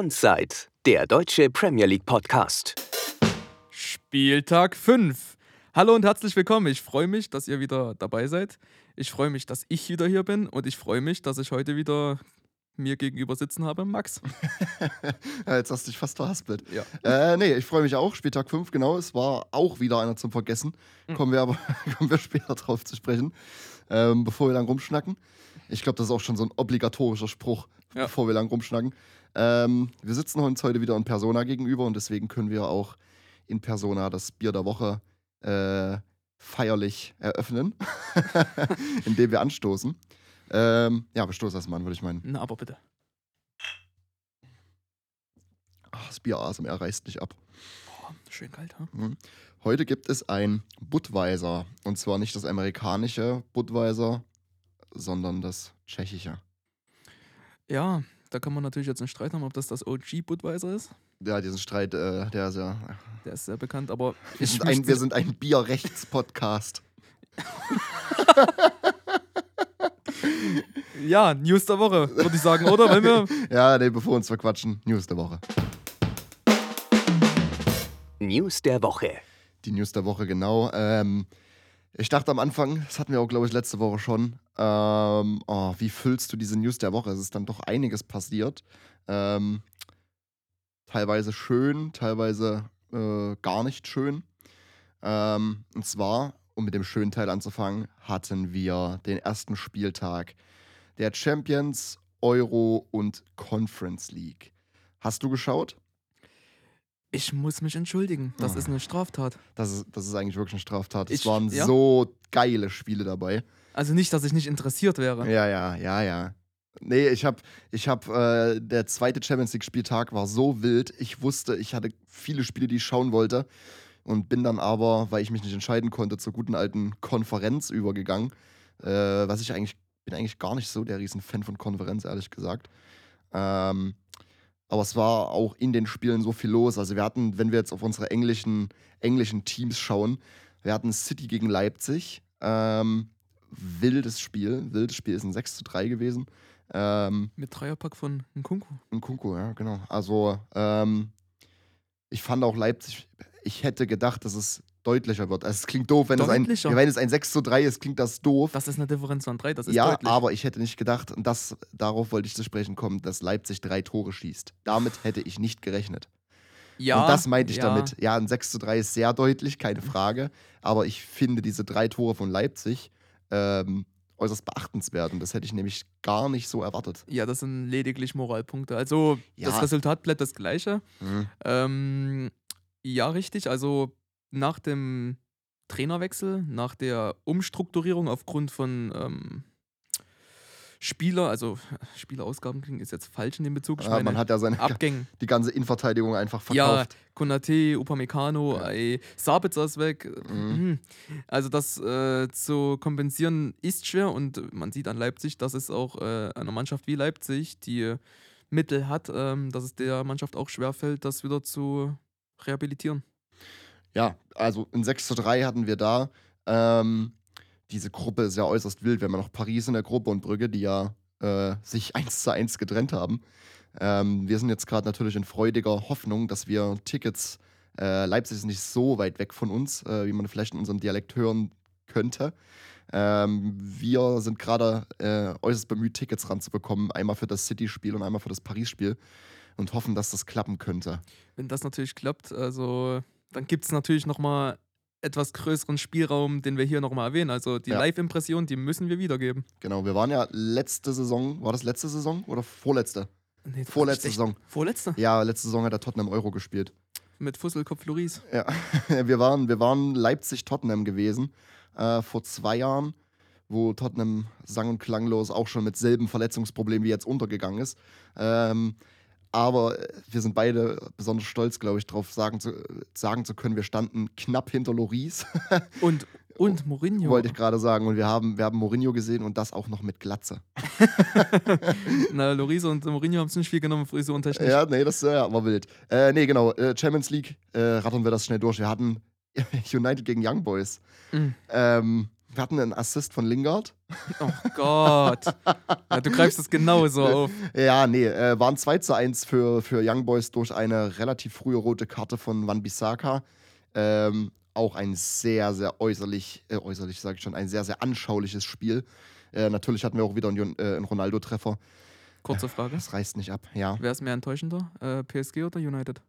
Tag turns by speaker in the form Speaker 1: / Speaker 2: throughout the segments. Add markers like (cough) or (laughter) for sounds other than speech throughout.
Speaker 1: Onside, der deutsche Premier League Podcast.
Speaker 2: Spieltag 5. Hallo und herzlich willkommen. Ich freue mich, dass ihr wieder dabei seid. Ich freue mich, dass ich wieder hier bin und ich freue mich, dass ich heute wieder mir gegenüber sitzen habe, Max.
Speaker 3: ja, (laughs) jetzt hast du dich fast verhaspelt.
Speaker 2: Ja.
Speaker 3: Äh, nee, ich freue mich auch. Spieltag 5, genau. Es war auch wieder einer zum Vergessen.
Speaker 2: Mhm.
Speaker 3: Kommen wir aber (laughs) kommen wir später drauf zu sprechen, ähm, bevor wir lang rumschnacken. Ich glaube, das ist auch schon so ein obligatorischer Spruch,
Speaker 2: Ja.
Speaker 3: bevor wir lang rumschnacken. Ähm, wir sitzen uns heute wieder in Persona gegenüber und deswegen können wir auch in Persona das Bier der Woche äh, feierlich eröffnen, (laughs) indem wir anstoßen. Ähm, ja, wir stoßen erstmal an, würde ich meinen.
Speaker 2: Na, aber bitte.
Speaker 3: Ach, das Bier ASMR reißt nicht ab.
Speaker 2: Boah, schön kalt, ha?
Speaker 3: Heute gibt es ein Budweiser. Und zwar nicht das amerikanische Budweiser, sondern das tschechische.
Speaker 2: Ja, da kann man natürlich jetzt einen Streit haben, ob das das OG Budweiser ist.
Speaker 3: Ja, diesen Streit, äh, der ist ja.
Speaker 2: Der ist sehr bekannt, aber
Speaker 3: Wir sind ein, wir sind ein Bierrechts-Podcast. (laughs)
Speaker 2: ja, News der Woche, würde ich sagen, oder? Wollen wir? (laughs)
Speaker 3: Ja, nee, bevor wir uns verquatschen, News der Woche.
Speaker 1: News der Woche.
Speaker 3: Die News der Woche, genau. Ähm, ich dachte am Anfang, das hatten wir auch, glaube ich, letzte Woche schon. Ähm, oh, wie füllst du diese News der Woche? Es ist dann doch einiges passiert. Ähm, teilweise schön, teilweise äh, gar nicht schön. Ähm, und zwar, um mit dem schönen Teil anzufangen, hatten wir den ersten Spieltag der Champions, Euro und Conference League. Hast du geschaut?
Speaker 2: Ich muss mich entschuldigen. Das
Speaker 3: Oh.
Speaker 2: ist eine Straftat.
Speaker 3: Das ist, das ist eigentlich wirklich eine Straftat. Es
Speaker 2: Ich-
Speaker 3: waren
Speaker 2: ja.
Speaker 3: so geile Spiele dabei.
Speaker 2: Also nicht, dass ich nicht interessiert wäre.
Speaker 3: Ja, ja, ja, ja. Nee, ich hab, ich hab, äh, der zweite Champions League-Spieltag war so wild. Ich wusste, ich hatte viele Spiele, die ich schauen wollte. Und bin dann aber, weil ich mich nicht entscheiden konnte, zur guten alten Konferenz übergegangen. Äh, was ich eigentlich, bin eigentlich gar nicht so der Riesenfan von Konferenz, ehrlich gesagt. Ähm, aber es war auch in den Spielen so viel los. Also wir hatten, wenn wir jetzt auf unsere englischen, englischen Teams schauen, wir hatten City gegen Leipzig. Ähm, wildes Spiel. Wildes Spiel ist ein 6 zu 3 gewesen. Ähm,
Speaker 2: Mit Dreierpack von Nkunku.
Speaker 3: ein Kunku, ja, genau. Also, ähm, ich fand auch Leipzig, ich hätte gedacht, dass es deutlicher wird. Also, es klingt doof, wenn es, ein, wenn es ein 6 zu 3 ist, klingt das doof.
Speaker 2: Das ist eine Differenz von drei, das ist
Speaker 3: ja,
Speaker 2: deutlich.
Speaker 3: aber ich hätte nicht gedacht, und das, darauf wollte ich zu sprechen kommen, dass Leipzig drei Tore schießt. Damit hätte ich nicht gerechnet.
Speaker 2: ja,
Speaker 3: und das meinte ich
Speaker 2: ja.
Speaker 3: damit. Ja, ein 6 zu 3 ist sehr deutlich, keine Frage. Aber ich finde diese drei Tore von Leipzig ähm, äußerst beachtenswert. Und das hätte ich nämlich gar nicht so erwartet.
Speaker 2: Ja, das sind lediglich Moralpunkte. Also
Speaker 3: Ja.
Speaker 2: das Resultat bleibt das gleiche.
Speaker 3: Mhm.
Speaker 2: Ähm, ja, richtig. Also nach dem Trainerwechsel, nach der Umstrukturierung aufgrund von ähm, Spieler, also (laughs) Spielerausgaben klingt ist jetzt falsch in dem Bezug.
Speaker 3: Ja, man hat ja seine,
Speaker 2: Abgängen. (laughs)
Speaker 3: die ganze Innenverteidigung einfach
Speaker 2: Ja,
Speaker 3: verkauft.
Speaker 2: Konate, Upamecano,
Speaker 3: Ja.
Speaker 2: ey, Sabitzer ist weg.
Speaker 3: Mhm.
Speaker 2: Mhm. Also das äh, zu kompensieren ist schwer und man sieht an Leipzig, dass es auch äh, einer Mannschaft wie Leipzig, die Mittel hat, ähm, dass es der Mannschaft auch schwerfällt, das wieder zu rehabilitieren.
Speaker 3: Ja, also in 6 zu 3 hatten wir da. Ähm, diese Gruppe ist ja äußerst wild. Wir haben ja noch Paris in der Gruppe und Brügge, die ja äh, sich (laughs) 1 zu 1 getrennt haben. Ähm, wir sind jetzt gerade natürlich in freudiger Hoffnung, dass wir Tickets, äh, Leipzig ist nicht so weit weg von uns, äh, wie man vielleicht in unserem Dialekt hören könnte. Ähm, wir sind gerade äh, äußerst bemüht, Tickets ranzubekommen. Einmal für das City-Spiel und einmal für das Paris-Spiel. Und hoffen, dass das klappen könnte.
Speaker 2: Wenn das natürlich klappt, also dann gibt es natürlich nochmal etwas größeren Spielraum, den wir hier nochmal erwähnen. Also die
Speaker 3: Ja.
Speaker 2: Live-Impression, die müssen wir wiedergeben.
Speaker 3: Genau, wir waren ja letzte Saison, war das letzte Saison oder vorletzte?
Speaker 2: Nee,
Speaker 3: Vorletzte Saison.
Speaker 2: Vorletzte?
Speaker 3: Ja, letzte Saison hat der Tottenham Euro gespielt.
Speaker 2: Mit Fusselkopf Loris.
Speaker 3: Ja, (laughs) wir waren, wir waren Leipzig-Tottenham gewesen äh, vor zwei Jahren, wo Tottenham sang- und klanglos auch schon mit selben Verletzungsproblemen wie jetzt untergegangen ist. Ähm, aber wir sind beide besonders stolz, glaube ich, darauf sagen zu, sagen zu können, wir standen knapp hinter Loris, (laughs)
Speaker 2: Und, und Mourinho.
Speaker 3: wollte ich gerade sagen. Und wir haben, wir haben Mourinho gesehen und das auch noch mit Glatze. (laughs)
Speaker 2: Na, Loris und Mourinho haben es nicht viel genommen, frisurentechnisch.
Speaker 3: Ja, nee, das äh, war wild. Äh, nee, genau. Äh, Champions League, äh, rattern wir das schnell durch. Wir hatten (laughs) United gegen Young Boys.
Speaker 2: Mhm.
Speaker 3: Ähm, wir hatten einen Assist von Lingard.
Speaker 2: Oh Gott. Ja, du greifst das genauso auf.
Speaker 3: Ja, nee, äh, waren 2 zu 1 für, für Young Boys durch eine relativ frühe rote Karte von Wan Bissaka. Ähm, auch ein sehr, sehr äußerlich, äh, äußerlich sage ich schon, ein sehr, sehr anschauliches Spiel. Äh, natürlich hatten wir auch wieder einen, äh, einen Ronaldo-Treffer.
Speaker 2: Kurze Frage.
Speaker 3: Das reißt nicht ab, ja.
Speaker 2: Wer ist mehr enttäuschender? Äh, PSG oder United?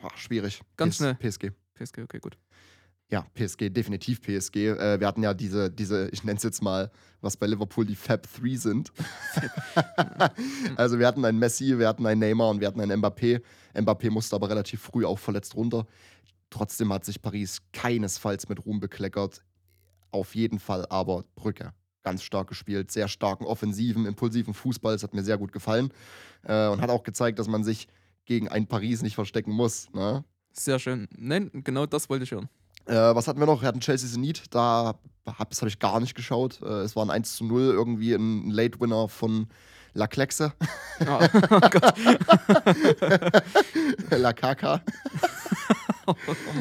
Speaker 3: Boah, schwierig.
Speaker 2: Ganz schnell.
Speaker 3: PSG.
Speaker 2: PSG, okay, gut.
Speaker 3: Ja, PSG, definitiv PSG. Äh, wir hatten ja diese, diese ich nenne es jetzt mal, was bei Liverpool die Fab 3 sind. (laughs) also wir hatten einen Messi, wir hatten einen Neymar und wir hatten einen Mbappé. Mbappé musste aber relativ früh auch verletzt runter. Trotzdem hat sich Paris keinesfalls mit Ruhm bekleckert. Auf jeden Fall aber Brücke. Ganz stark gespielt, sehr starken offensiven, impulsiven Fußball. Das hat mir sehr gut gefallen. Äh, und hat auch gezeigt, dass man sich gegen ein Paris nicht verstecken muss. Ne?
Speaker 2: Sehr schön. Nein, genau das wollte ich hören.
Speaker 3: Äh, was hatten wir noch? Wir hatten Chelsea Zenit. Da hab, das habe ich gar nicht geschaut. Äh, es war ein 1 zu 0, irgendwie ein Late-Winner von La Klexe.
Speaker 2: Ah, (laughs) oh Gott. (laughs)
Speaker 3: La Kaka. (laughs)
Speaker 2: Oh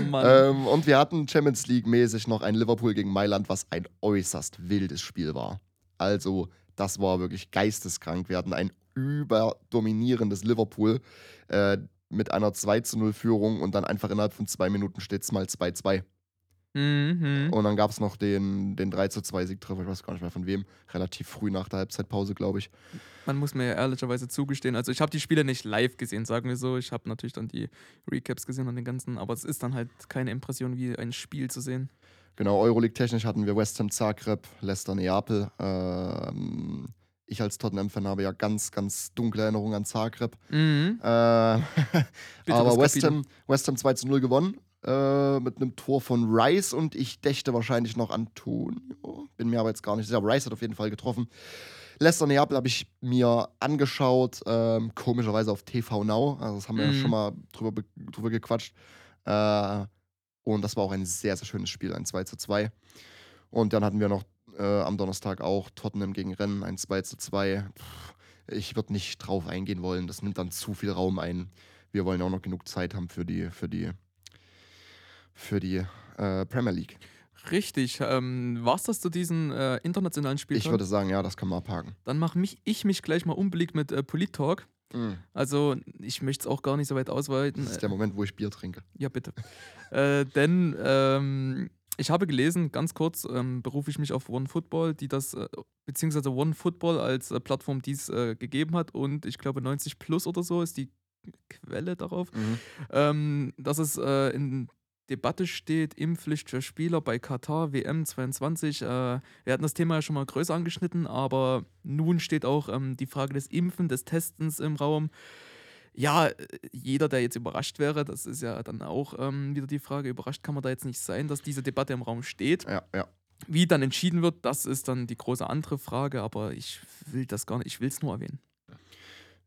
Speaker 2: Mann.
Speaker 3: Ähm, und wir hatten Champions League-mäßig noch ein Liverpool gegen Mailand, was ein äußerst wildes Spiel war. Also, das war wirklich geisteskrank. Wir hatten ein überdominierendes Liverpool äh, mit einer 2 zu 0 Führung und dann einfach innerhalb von zwei Minuten steht es mal 2-2.
Speaker 2: Mhm.
Speaker 3: Und dann gab es noch den, den 3 zu 2 Siegtreffer, ich weiß gar nicht mehr von wem, relativ früh nach der Halbzeitpause, glaube ich.
Speaker 2: Man muss mir ja ehrlicherweise zugestehen, also ich habe die Spiele nicht live gesehen, sagen wir so. Ich habe natürlich dann die Recaps gesehen und den ganzen, aber es ist dann halt keine Impression, wie ein Spiel zu sehen.
Speaker 3: Genau, Euroleague-technisch hatten wir West Ham Zagreb, Leicester Neapel. Ähm, ich als Tottenham-Fan habe ja ganz, ganz dunkle Erinnerungen an Zagreb.
Speaker 2: Mhm.
Speaker 3: Äh, (laughs) aber West. Ham, West Ham 2 zu 0 gewonnen. Äh, mit einem Tor von Rice und ich dächte wahrscheinlich noch Antonio. Bin mir aber jetzt gar nicht sicher. Rice hat auf jeden Fall getroffen. Leicester Neapel habe ich mir angeschaut, ähm, komischerweise auf TV Now. Also, das haben wir ja
Speaker 2: Mhm.
Speaker 3: schon mal drüber, be- drüber gequatscht. Äh, und das war auch ein sehr, sehr schönes Spiel, ein 2 zu 2. Und dann hatten wir noch äh, am Donnerstag auch Tottenham gegen Rennen, ein 2 zu 2. Pff, Ich würde nicht drauf eingehen wollen, das nimmt dann zu viel Raum ein. Wir wollen auch noch genug Zeit haben für die, für die, für die äh, Premier League.
Speaker 2: Richtig. Ähm, War es das zu diesen äh, internationalen Spielen?
Speaker 3: Ich würde sagen, ja, das kann man abhaken.
Speaker 2: Dann mache mich, ich mich gleich mal unbeliebt mit äh, Polit-Talk. Also, ich möchte es auch gar nicht so weit ausweiten.
Speaker 3: Das ist der Moment, wo ich Bier trinke.
Speaker 2: Ja, bitte. (laughs) äh, denn ähm, ich habe gelesen, ganz kurz, ähm, berufe ich mich auf OneFootball, die das, äh, beziehungsweise OneFootball als äh, Plattform dies äh, gegeben hat und ich glaube 90 Plus oder so ist die Quelle darauf, ähm, dass es äh, in Debatte steht, Impfpflicht für Spieler bei Katar WM 22. Äh, wir hatten das Thema ja schon mal größer angeschnitten, aber nun steht auch ähm, die Frage des Impfen, des Testens im Raum. Ja, jeder, der jetzt überrascht wäre, das ist ja dann auch ähm, wieder die Frage, überrascht kann man da jetzt nicht sein, dass diese Debatte im Raum steht.
Speaker 3: Ja, ja.
Speaker 2: Wie dann entschieden wird, das ist dann die große andere Frage, aber ich will das gar nicht, ich will es nur erwähnen.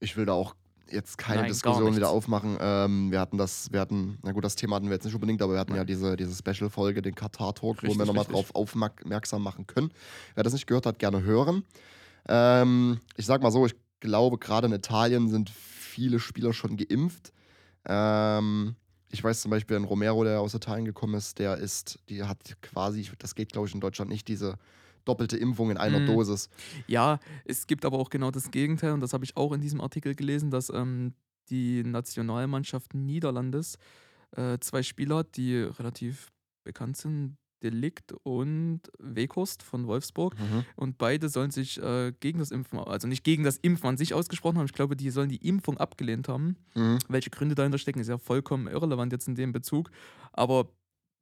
Speaker 3: Ich will da auch jetzt keine
Speaker 2: Nein,
Speaker 3: Diskussion wieder aufmachen. Ähm, wir hatten das, wir hatten, na gut, das Thema hatten wir jetzt nicht unbedingt, aber wir hatten ja
Speaker 2: Nein.
Speaker 3: diese, diese Special-Folge, den Katar-Talk, wo wir nochmal drauf aufmerksam machen können. Wer das nicht gehört hat, gerne hören. Ähm, ich sag mal so, ich glaube, gerade in Italien sind viele Spieler schon geimpft. Ähm, ich weiß zum Beispiel, ein Romero, der aus Italien gekommen ist, der ist, die hat quasi, das geht glaube ich in Deutschland nicht, diese doppelte Impfung in einer
Speaker 2: Mhm.
Speaker 3: Dosis.
Speaker 2: Ja, es gibt aber auch genau das Gegenteil und das habe ich auch in diesem Artikel gelesen, dass ähm, die Nationalmannschaft Niederlandes äh, zwei Spieler, hat, die relativ bekannt sind, Delikt und Weghorst von Wolfsburg, und beide sollen sich äh, gegen das Impfen, also nicht gegen das Impfen an sich ausgesprochen haben, ich glaube, die sollen die Impfung abgelehnt haben.
Speaker 3: Mhm.
Speaker 2: Welche Gründe dahinter stecken, ist ja vollkommen irrelevant jetzt in dem Bezug. Aber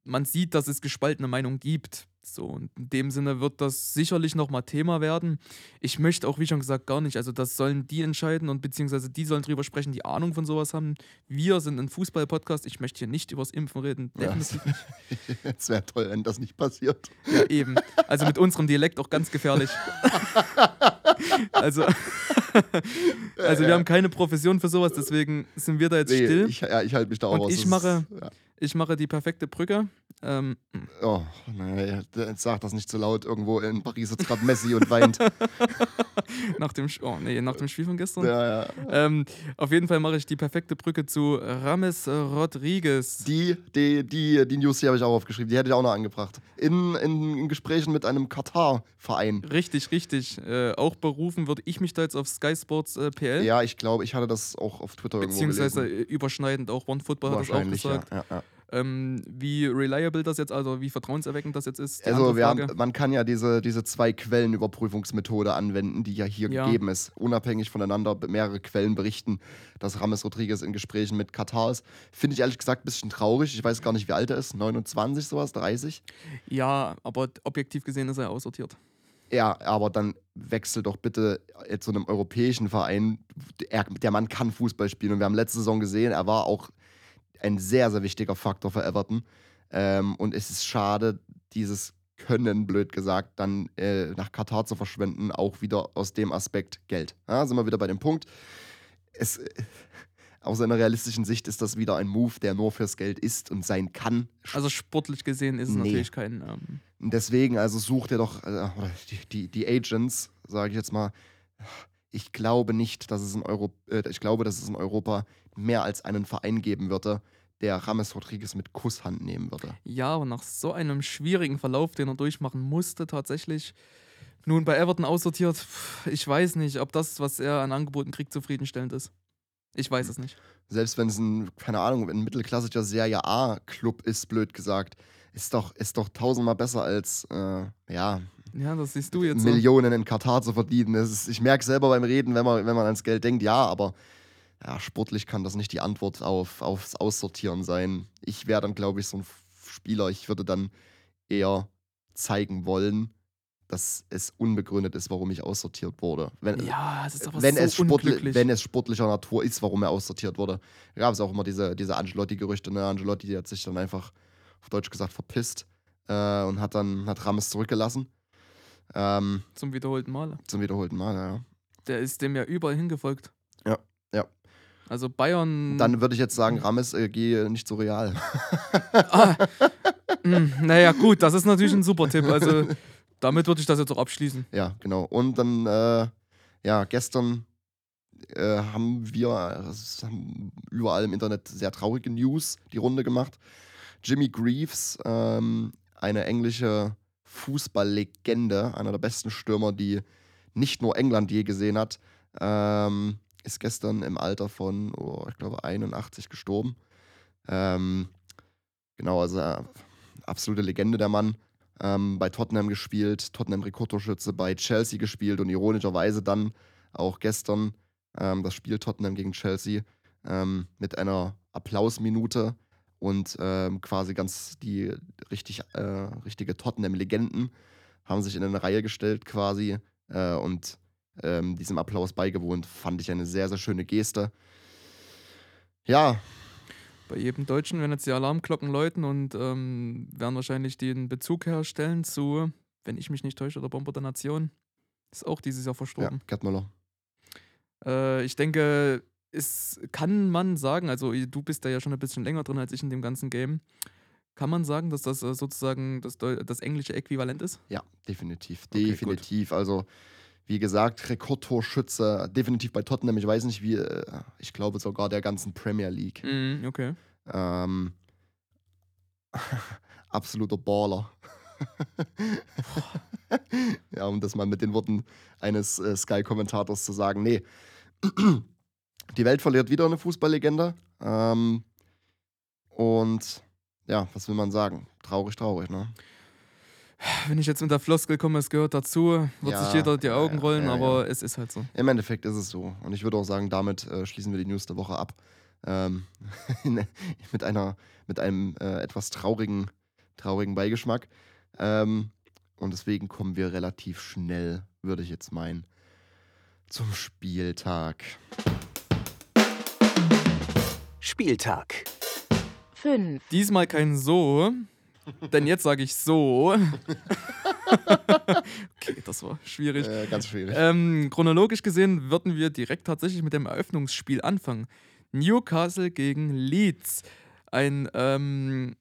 Speaker 2: man sieht, dass es gespaltene Meinungen gibt. So, und in dem Sinne wird das sicherlich nochmal Thema werden. Ich möchte auch, wie schon gesagt, gar nicht. Also, das sollen die entscheiden und beziehungsweise die sollen drüber sprechen, die Ahnung von sowas haben. Wir sind ein Fußball-Podcast. Ich möchte hier nicht übers Impfen reden. Definitiv nicht. (laughs)
Speaker 3: Es wäre toll, wenn das nicht passiert.
Speaker 2: Ja, eben. Also mit unserem Dialekt auch ganz gefährlich. (laughs) also, (laughs) also wir haben keine Profession für sowas, deswegen sind wir da jetzt
Speaker 3: Nee,
Speaker 2: still.
Speaker 3: ich, ja, ich halte mich da auch
Speaker 2: Und
Speaker 3: raus.
Speaker 2: ich mache-
Speaker 3: ja.
Speaker 2: Ich mache die perfekte Brücke. Ähm,
Speaker 3: Oh, nee, sag das nicht so laut. Irgendwo in Paris sitzt gerade Messi und weint. (laughs)
Speaker 2: nach, dem, oh, nee, nach dem Spiel von gestern.
Speaker 3: Ja, ja.
Speaker 2: Ähm, auf jeden Fall mache ich die perfekte Brücke zu Rames Rodriguez.
Speaker 3: Die, die, die, die News, die habe ich auch aufgeschrieben. Die hätte ich auch noch angebracht. In, in, in Gesprächen mit einem Katar-Verein.
Speaker 2: Richtig, richtig. Äh, auch berufen würde ich mich da jetzt auf Sky Sports äh, PL.
Speaker 3: Ja, ich glaube, ich hatte das auch auf Twitter irgendwo
Speaker 2: Beziehungsweise
Speaker 3: gelesen.
Speaker 2: äh, überschneidend auch OneFootball hat das auch gesagt.
Speaker 3: ja. ja, ja.
Speaker 2: Ähm, wie reliable das jetzt, also wie vertrauenserweckend das jetzt ist.
Speaker 3: Also haben, man kann ja diese, diese zwei Quellen-Überprüfungsmethode anwenden, die ja hier
Speaker 2: Ja.
Speaker 3: gegeben ist. Unabhängig voneinander mehrere Quellen berichten, dass Rames Rodriguez in Gesprächen mit Katar ist. Finde ich ehrlich gesagt ein bisschen traurig. Ich weiß gar nicht, wie alt er ist. 29 sowas, 30?
Speaker 2: ja, aber objektiv gesehen ist er aussortiert.
Speaker 3: Ja, aber dann wechsel doch bitte zu einem europäischen Verein. Er, der Mann kann Fußball spielen und wir haben letzte Saison gesehen, er war auch ein sehr, sehr wichtiger Faktor für Everton. Ähm, und es ist schade, dieses Können, blöd gesagt, dann äh, nach Katar zu verschwenden, auch wieder aus dem Aspekt Geld. Ja, sind wir wieder bei dem Punkt. Es, äh, (laughs) aus einer realistischen Sicht ist das wieder ein Move, der nur fürs Geld ist und sein kann.
Speaker 2: Also sportlich gesehen ist es
Speaker 3: Nee.
Speaker 2: natürlich kein. Ähm,
Speaker 3: Deswegen, also sucht ihr doch, äh, die, die, die Agents, sage ich jetzt mal, ich glaube nicht, dass es in Euro, äh, ich glaube, dass es in Europa mehr als einen Verein geben würde, der Rames Rodriguez mit Kusshand nehmen würde.
Speaker 2: ja, aber nach so einem schwierigen Verlauf, den er durchmachen musste, tatsächlich. Nun bei Everton aussortiert, ich weiß nicht, ob das, was er an Angeboten kriegt, zufriedenstellend ist. Ich weiß es nicht.
Speaker 3: Selbst wenn es ein, keine Ahnung, ein mittelklassischer Serie A-Club ist, blöd gesagt, ist doch, ist doch tausendmal besser als, äh, ja,
Speaker 2: Ja, das siehst du jetzt. so.
Speaker 3: Millionen in Katar zu verdienen. Ist, ich merke selber beim Reden, wenn man, wenn man ans Geld denkt, ja, aber ja, sportlich kann das nicht die Antwort auf, aufs Aussortieren sein. Ich wäre dann, glaube ich, so ein Spieler, ich würde dann eher zeigen wollen, dass es unbegründet ist, warum ich aussortiert wurde. Wenn,
Speaker 2: Ja, es ist aber
Speaker 3: wenn,
Speaker 2: so
Speaker 3: es
Speaker 2: unglücklich.
Speaker 3: wenn es sportlicher Natur ist, warum er aussortiert wurde. Da gab es auch immer diese, diese Angelotti-Gerüchte. Ne? Angelotti hat sich dann einfach, auf Deutsch gesagt, verpisst äh, und hat dann hat Rames zurückgelassen. Ähm,
Speaker 2: Zum wiederholten Male.
Speaker 3: zum wiederholten Mal, ja.
Speaker 2: Der ist dem ja überall hingefolgt. Also Bayern.
Speaker 3: Dann würde ich jetzt sagen, Rames, äh, geh nicht so real. (laughs)
Speaker 2: Ah, mh, naja, gut, das ist natürlich ein super Tipp. Also damit würde ich das jetzt auch abschließen.
Speaker 3: ja, genau. Und dann, äh, ja, gestern äh, haben wir es haben überall im Internet sehr traurige News die Runde gemacht. Jimmy Greaves, ähm, eine englische Fußballlegende, einer der besten Stürmer, die nicht nur England je gesehen hat, ähm, ist gestern im Alter von, oh, ich glaube, 81 gestorben. Ähm, genau, also äh, absolute Legende der Mann. Ähm, bei Tottenham gespielt, Tottenham Rekordtorschütze, bei Chelsea gespielt und ironischerweise dann auch gestern ähm, das Spiel Tottenham gegen Chelsea ähm, mit einer Applausminute und ähm, quasi ganz die richtig, äh, richtige Tottenham-Legenden haben sich in eine Reihe gestellt quasi äh, und ähm, diesem Applaus beigewohnt. Fand ich eine sehr, sehr schöne Geste. Ja,
Speaker 2: Bei jedem Deutschen werden jetzt die Alarmglocken läuten und ähm, werden wahrscheinlich den Bezug herstellen zu, wenn ich mich nicht täusche, der Bomber der Nation. Ist auch dieses Jahr
Speaker 3: ja
Speaker 2: verstorben.
Speaker 3: Gerd Müller.
Speaker 2: Äh, ich denke, es kann man sagen, also du bist da ja schon ein bisschen länger drin als ich in dem ganzen Game. Kann man sagen, dass das äh, sozusagen das, das englische Äquivalent ist?
Speaker 3: Ja, definitiv.
Speaker 2: Okay, gut.
Speaker 3: Definitiv. Also, wie gesagt, Rekordtorschütze, definitiv bei Tottenham. Ich weiß nicht, wie, äh, ich glaube sogar der ganzen Premier League.
Speaker 2: Mhm, okay.
Speaker 3: Ähm, (laughs) absoluter Baller. (laughs) ja, um das mal mit den Worten eines äh, Sky-Kommentators zu sagen. Nee, (clears throat) die Welt verliert wieder eine Fußballlegende. Ähm, und ja, was will man sagen? Traurig, traurig, ne?
Speaker 2: Wenn ich jetzt mit der Floskel komme, es gehört dazu, wird
Speaker 3: Ja,
Speaker 2: sich jeder die
Speaker 3: ja,
Speaker 2: Augen
Speaker 3: ja,
Speaker 2: rollen,
Speaker 3: ja,
Speaker 2: aber es ist halt so.
Speaker 3: Im Endeffekt ist es so. Und ich würde auch sagen, damit äh, schließen wir die News der Woche ab. Ähm, (laughs) mit, einer, mit einem äh, etwas traurigen, traurigen Beigeschmack. Ähm, und deswegen kommen wir relativ schnell, würde ich jetzt meinen, zum Spieltag.
Speaker 1: Spieltag.
Speaker 4: 5,
Speaker 2: Diesmal kein so, denn jetzt sage ich so. (laughs) okay, das war schwierig.
Speaker 3: Äh, ganz schwierig.
Speaker 2: Ähm, chronologisch gesehen würden wir direkt tatsächlich mit dem Eröffnungsspiel anfangen. Newcastle gegen Leeds. ein, ähm,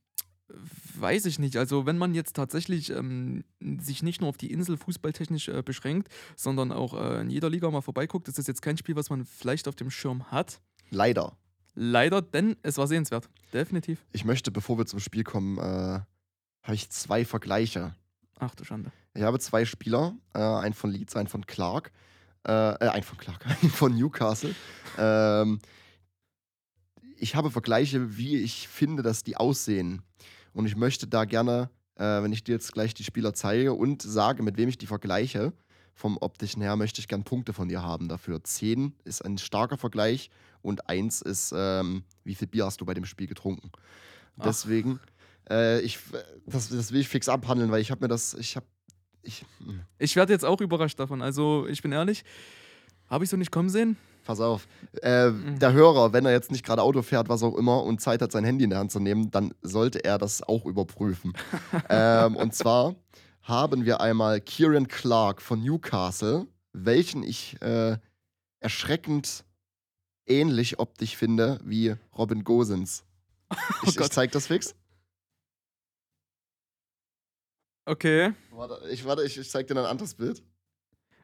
Speaker 2: weiß ich nicht. Also wenn man jetzt tatsächlich ähm, sich nicht nur auf die Insel fußballtechnisch äh, beschränkt, sondern auch äh, in jeder Liga mal vorbeiguckt, ist das jetzt kein Spiel, was man vielleicht auf dem Schirm hat.
Speaker 3: Leider.
Speaker 2: Leider, denn es war sehenswert. Definitiv.
Speaker 3: Ich möchte, bevor wir zum Spiel kommen, äh, habe ich zwei Vergleiche.
Speaker 2: Ach du Schande.
Speaker 3: Ich habe zwei Spieler, äh, einen von Leeds, einen von Clark. Äh, äh, einen von Clark, (laughs) einen von Newcastle. ähm, ich habe Vergleiche, wie ich finde, dass die aussehen. Und ich möchte da gerne, äh, wenn ich dir jetzt gleich die Spieler zeige und sage, mit wem ich die vergleiche, vom optischen her, möchte ich gern Punkte von dir haben dafür. 10 ist ein starker Vergleich und 1 ist, ähm, wie viel Bier hast du bei dem Spiel getrunken.
Speaker 2: Ach.
Speaker 3: Äh, ich, das, das will ich fix abhandeln, weil ich habe mir das, ich habe, ich, hm,
Speaker 2: Ich werde jetzt auch überrascht davon. Also ich bin ehrlich, habe ich so nicht kommen sehen.
Speaker 3: pass auf. Äh,
Speaker 2: Mhm.
Speaker 3: Der Hörer, wenn er jetzt nicht gerade Auto fährt, was auch immer, und Zeit hat, sein Handy in der Hand zu nehmen, dann sollte er das auch überprüfen. (laughs) ähm, und zwar haben wir einmal Kieran Clark von Newcastle, welchen ich äh, erschreckend ähnlich optisch finde wie Robin Gosens. (laughs) Ich, ich
Speaker 2: Oh Gott.
Speaker 3: zeig das fix.
Speaker 2: Okay.
Speaker 3: Warte, ich, warte, ich, ich zeig dir ein anderes Bild.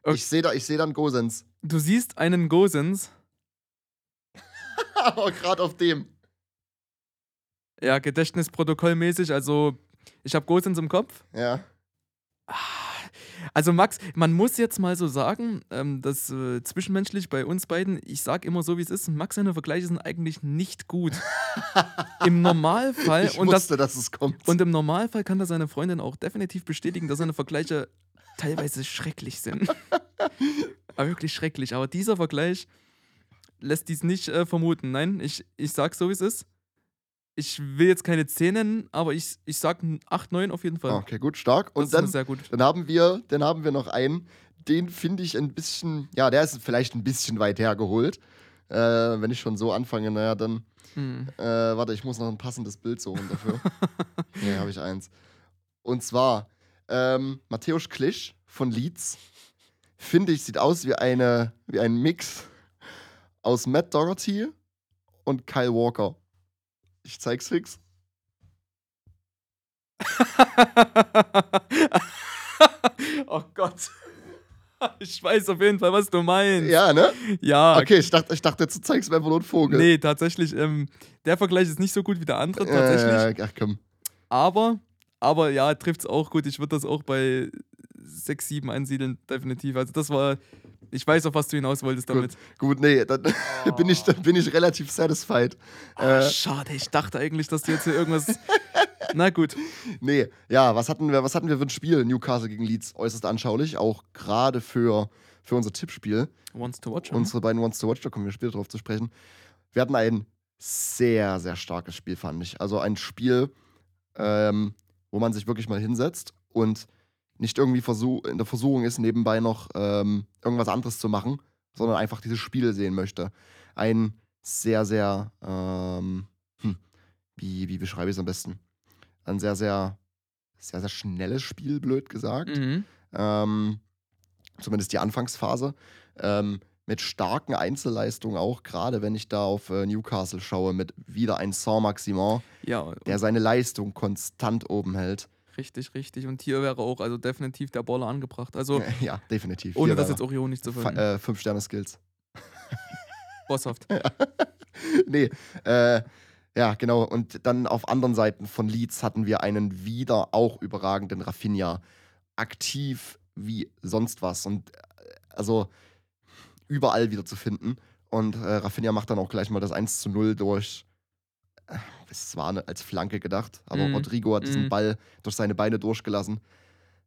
Speaker 2: Okay.
Speaker 3: Ich sehe da, ich seh dann Gosens.
Speaker 2: Du siehst einen Gosens. (laughs)
Speaker 3: Aber gerade auf dem.
Speaker 2: Ja, Gedächtnisprotokollmäßig. Also ich habe Gosens im Kopf.
Speaker 3: Ja.
Speaker 2: Also Max, man muss jetzt mal so sagen, ähm, dass äh, zwischenmenschlich bei uns beiden, ich sag immer so, wie es ist, Max seine Vergleiche sind eigentlich nicht gut. (laughs) Im Normalfall,
Speaker 3: Ich
Speaker 2: und, das,
Speaker 3: wusste, dass es kommt.
Speaker 2: und im Normalfall kann das seine Freundin auch definitiv bestätigen, dass seine Vergleiche teilweise schrecklich sind. (laughs) Aber wirklich schrecklich. Aber dieser Vergleich lässt dies nicht äh, vermuten. Nein, ich, ich sag so, wie es ist. Ich will jetzt keine 10 nennen, aber ich, ich sag 8, 9 auf jeden Fall.
Speaker 3: Okay, gut, stark.
Speaker 2: das
Speaker 3: Und
Speaker 2: ist
Speaker 3: dann,
Speaker 2: sehr gut.
Speaker 3: dann haben wir, dann haben wir noch einen, den finde ich ein bisschen, ja, der ist vielleicht ein bisschen weit hergeholt. Äh, wenn ich schon so anfange, naja, dann,
Speaker 2: Hm.
Speaker 3: äh, warte, ich muss noch ein passendes Bild suchen dafür. (laughs) nee, habe ich eins. Und zwar, ähm, Matthäus Klisch von Leeds, finde ich, sieht aus wie, eine, wie ein Mix aus Matt Doherty und Kyle Walker. Ich zeig's fix. (laughs)
Speaker 2: oh Gott. Ich weiß auf jeden Fall, was du meinst.
Speaker 3: Ja, ne?
Speaker 2: Ja,
Speaker 3: Okay, ich dachte, ich dachte jetzt du zeigst mir einfach nur einen Vogel.
Speaker 2: nee, tatsächlich. Ähm, der Vergleich ist nicht so gut wie der andere, tatsächlich.
Speaker 3: Äh, ach komm.
Speaker 2: Aber, aber ja, trifft es auch gut. Ich würde das auch bei 6, 7 ansiedeln, definitiv. Also das war, ich weiß, auf was du hinaus wolltest damit.
Speaker 3: Gut, nee, dann (laughs) bin, ich, dann bin ich relativ satisfied.
Speaker 2: Ah,
Speaker 3: Äh,
Speaker 2: schade, ich dachte eigentlich, dass du jetzt hier irgendwas. (laughs) Na gut.
Speaker 3: nee, ja, was hatten wir, was hatten wir für ein Spiel? Newcastle gegen Leeds, äußerst anschaulich, auch gerade für, für unser Tippspiel.
Speaker 2: Wants to watch.
Speaker 3: Unsere beiden Wants to Watch, da kommen wir später drauf zu sprechen. Wir hatten ein sehr, sehr starkes Spiel, fand ich. Also ein Spiel, ähm, wo man sich wirklich mal hinsetzt und nicht irgendwie versuch, in der Versuchung ist, nebenbei noch ähm, irgendwas anderes zu machen, sondern einfach dieses Spiel sehen möchte. Ein sehr, sehr, ähm, hm, wie, wie beschreibe ich es am besten? Ein sehr, sehr, sehr, sehr schnelles Spiel, blöd gesagt
Speaker 2: Mhm.
Speaker 3: ähm, zumindest die Anfangsphase, ähm, mit starken Einzelleistungen auch, gerade wenn ich da auf äh, Newcastle schaue, mit wieder ein Saint-Maximin,
Speaker 2: Ja,
Speaker 3: der seine Leistung konstant oben hält.
Speaker 2: Richtig, richtig. Und hier wäre auch also definitiv der Baller angebracht. Also (laughs)
Speaker 3: ja, definitiv.
Speaker 2: ohne
Speaker 3: Hier
Speaker 2: das jetzt auch ironisch zu finden.
Speaker 3: äh, fünf Sterne Skills. (laughs)
Speaker 2: Bosshaft. (laughs)
Speaker 3: nee, äh, ja, genau. Und dann auf anderen Seiten von Leeds hatten wir einen wieder auch überragenden Rafinha. Aktiv wie sonst was. Und äh, also überall wieder zu finden. Und äh, Rafinha macht dann auch gleich mal das 1 zu 0 durch. Äh, Es war als Flanke gedacht, aber
Speaker 2: Mhm.
Speaker 3: Rodrigo hat diesen
Speaker 2: Mhm.
Speaker 3: Ball durch seine Beine durchgelassen.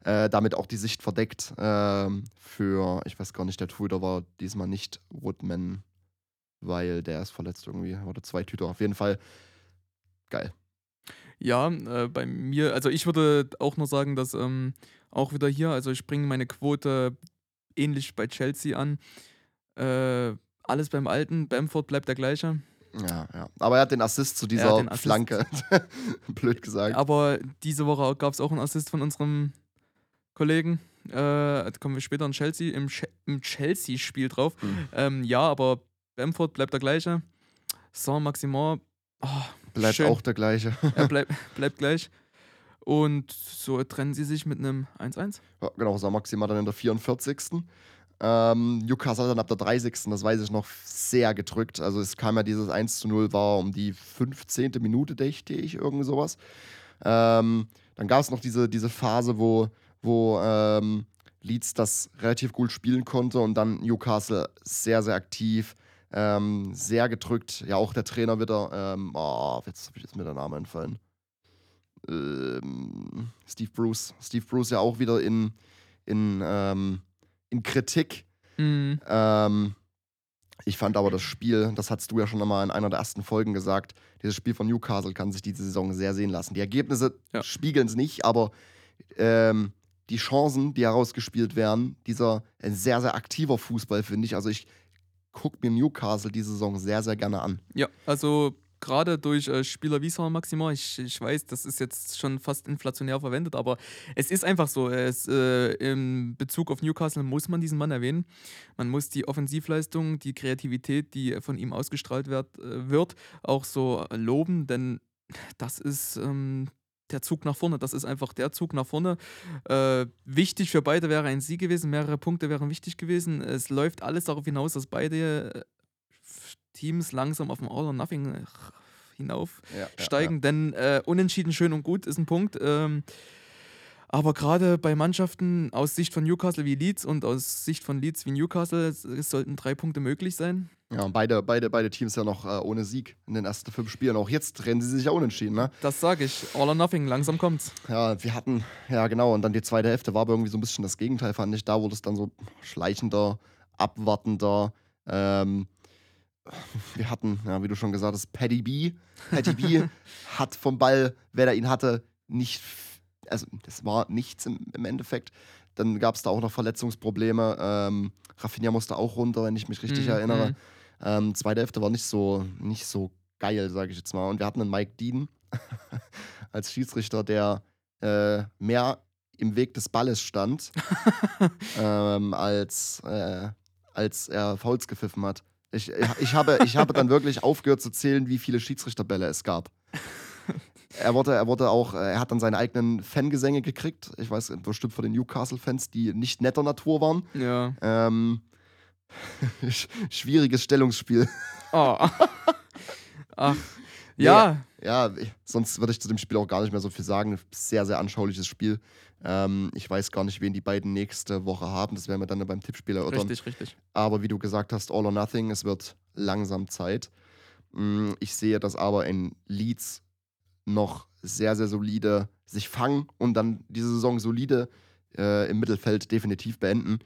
Speaker 3: Äh, damit auch die Sicht verdeckt ähm, für, ich weiß gar nicht, der Torhüter war diesmal nicht Woodman, weil der ist verletzt irgendwie. Oder zwei Tüter. Auf jeden Fall geil.
Speaker 2: Ja, äh, bei mir, also ich würde auch nur sagen, dass ähm, auch wieder hier, also ich bringe meine Quote ähnlich bei Chelsea an. Äh, alles beim Alten, Bamford bleibt der gleiche.
Speaker 3: Ja, ja. Aber er hat den Assist zu
Speaker 2: Er
Speaker 3: dieser
Speaker 2: Assist.
Speaker 3: Flanke. (laughs) Blöd gesagt.
Speaker 2: Aber diese Woche gab es auch einen Assist von unserem Kollegen. Äh, da kommen wir später in Chelsea, im, im Chelsea-Spiel drauf.
Speaker 3: Hm.
Speaker 2: Ähm, ja, aber Bamford bleibt der gleiche. Saint-Maximin Oh,
Speaker 3: Bleibt
Speaker 2: schön.
Speaker 3: auch der gleiche. (laughs)
Speaker 2: Er bleibt, (laughs) bleibt gleich. Und so trennen sie sich mit einem 1-1.
Speaker 3: Ja, genau, sah maximal dann in der 44. Ähm, Newcastle hat dann ab der 30. Das weiß ich noch sehr gedrückt. Also es kam ja dieses 1 zu 0, war um die 15. Minute, dächte ich, irgendwie sowas. Ähm, dann gab es noch diese, diese Phase, wo, wo ähm, Leeds das relativ gut spielen konnte und dann Newcastle sehr, sehr aktiv, ähm, sehr gedrückt. Ja, auch der Trainer wieder. Oh, jetzt ist mir der Name entfallen. Ähm, Steve Bruce. Steve Bruce ja auch wieder in, in, ähm, in Kritik.
Speaker 2: Mhm.
Speaker 3: Ähm, ich fand aber das Spiel, das hast du ja schon einmal in einer der ersten Folgen gesagt, dieses Spiel von Newcastle kann sich diese Saison sehr sehen lassen. Die Ergebnisse
Speaker 2: Ja.
Speaker 3: spiegeln es nicht, aber ähm, die Chancen, die herausgespielt werden, dieser ein sehr, sehr aktiver Fußball, finde ich. Also ich gucke mir Newcastle diese Saison sehr, sehr gerne an.
Speaker 2: Ja, also gerade durch äh, Spieler wie Saint Maxima, ich, ich weiß, das ist jetzt schon fast inflationär verwendet, aber es ist einfach so. Es, äh, Im Bezug auf Newcastle muss man diesen Mann erwähnen. Man muss die Offensivleistung, die Kreativität, die von ihm ausgestrahlt wird, äh, wird auch so loben, denn das ist ähm, der Zug nach vorne. Das ist einfach der Zug nach vorne. Äh, wichtig für beide wäre ein Sieg gewesen, mehrere Punkte wären wichtig gewesen. Es läuft alles darauf hinaus, dass beide äh, Teams langsam auf dem All or Nothing äh, hinaufsteigen, denn äh, unentschieden schön und gut ist ein Punkt. Ähm, aber gerade bei Mannschaften aus Sicht von Newcastle wie Leeds und aus Sicht von Leeds wie Newcastle sollten drei Punkte möglich sein.
Speaker 3: Ja, und beide, beide, beide Teams ja noch äh, ohne Sieg in den ersten fünf Spielen. Auch jetzt trennen sie sich ja unentschieden, ne?
Speaker 2: Das sage ich. All or Nothing, langsam kommt's.
Speaker 3: Ja, wir hatten, ja genau, und dann die zweite Hälfte war aber irgendwie so ein bisschen das Gegenteil, fand ich. Da wurde es dann so schleichender, abwartender. Ähm, wir hatten, ja, wie du schon gesagt hast, Paddy B. Paddy B (laughs) hat vom Ball, wer da ihn hatte, nicht, also das war nichts im, im Endeffekt. Dann gab es da auch noch Verletzungsprobleme. Ähm, Rafinha musste auch runter, wenn ich mich richtig
Speaker 2: Mhm,
Speaker 3: erinnere.
Speaker 2: mhm.
Speaker 3: Ähm, zweite Hälfte war nicht so, nicht so geil, sage ich jetzt mal. Und wir hatten einen Mike Dean (laughs) als Schiedsrichter, der äh, mehr im Weg des Balles stand, (laughs) ähm, als, äh, als er Fouls gepfiffen hat. Ich, ich, habe, ich habe dann wirklich aufgehört zu zählen, wie viele Schiedsrichterbälle es gab. Er wurde, er wurde auch, äh, er hat dann seine eigenen Fangesänge gekriegt. Ich weiß bestimmt von den Newcastle-Fans, die nicht netter Natur waren.
Speaker 2: Ja.
Speaker 3: Ähm, (laughs) sch- schwieriges Stellungsspiel.
Speaker 2: Oh. (laughs) Ach. Ja.
Speaker 3: Ja, ich- sonst würde ich zu dem Spiel auch gar nicht mehr so viel sagen. Sehr, sehr anschauliches Spiel. Ähm, ich weiß gar nicht, wen die beiden nächste Woche haben. Das werden wir dann beim Tippspiel erörtern.
Speaker 2: Richtig, richtig.
Speaker 3: Aber wie du gesagt hast, all or nothing, es wird langsam Zeit. Mm, Ich sehe, dass aber in Leeds noch sehr, sehr solide sich fangen und dann diese Saison solide äh, im Mittelfeld definitiv beenden.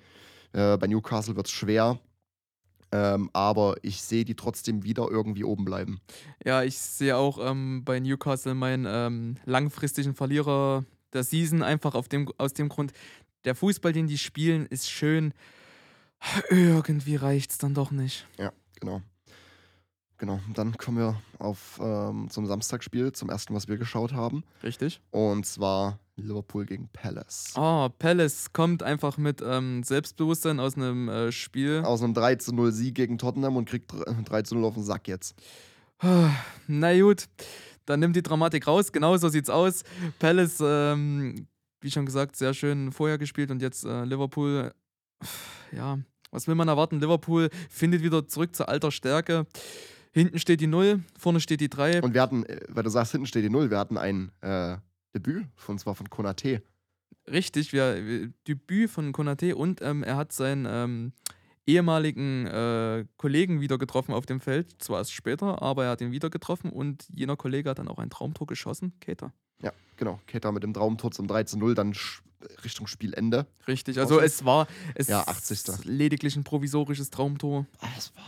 Speaker 3: Äh, bei Newcastle wird es schwer. Ähm, aber ich sehe die trotzdem wieder irgendwie oben bleiben.
Speaker 2: Ja, ich sehe auch ähm, bei Newcastle meinen ähm, langfristigen Verlierer der Season einfach auf dem, aus dem Grund, der Fußball, den die spielen, ist schön. Irgendwie reicht es dann doch nicht.
Speaker 3: Ja, genau. Genau, dann kommen wir auf, ähm, zum Samstagsspiel, zum ersten, was wir geschaut haben.
Speaker 2: Richtig?
Speaker 3: Und zwar Liverpool gegen Palace.
Speaker 2: Oh, Palace kommt einfach mit ähm, Selbstbewusstsein aus einem äh, Spiel.
Speaker 3: Aus einem 3 zu 0 Sieg gegen Tottenham und kriegt 3 zu 0 auf den Sack jetzt.
Speaker 2: Na gut, dann nimmt die Dramatik raus. Genau so sieht's aus. Palace, ähm, wie schon gesagt, sehr schön vorher gespielt und jetzt äh, Liverpool. Ja, was will man erwarten? Liverpool findet wieder zurück zur alter Stärke. Hinten steht die 0, vorne steht die 3.
Speaker 3: Und wir hatten, äh, weil du sagst, hinten steht die 0, wir hatten ein äh, Debüt, und zwar von Konate.
Speaker 2: Richtig, wir, Debüt von Konate und ähm, er hat seinen ähm, ehemaligen äh, Kollegen wieder getroffen auf dem Feld. Zwar erst später, aber er hat ihn wieder getroffen und jener Kollege hat dann auch ein Traumtor geschossen. Keter.
Speaker 3: Ja, genau. Keter mit dem Traumtor zum 3 zu 0, dann Richtung Spielende.
Speaker 2: Richtig, also es war es
Speaker 3: Ja, 80..
Speaker 2: lediglich ein provisorisches Traumtor.
Speaker 3: Ah, das war.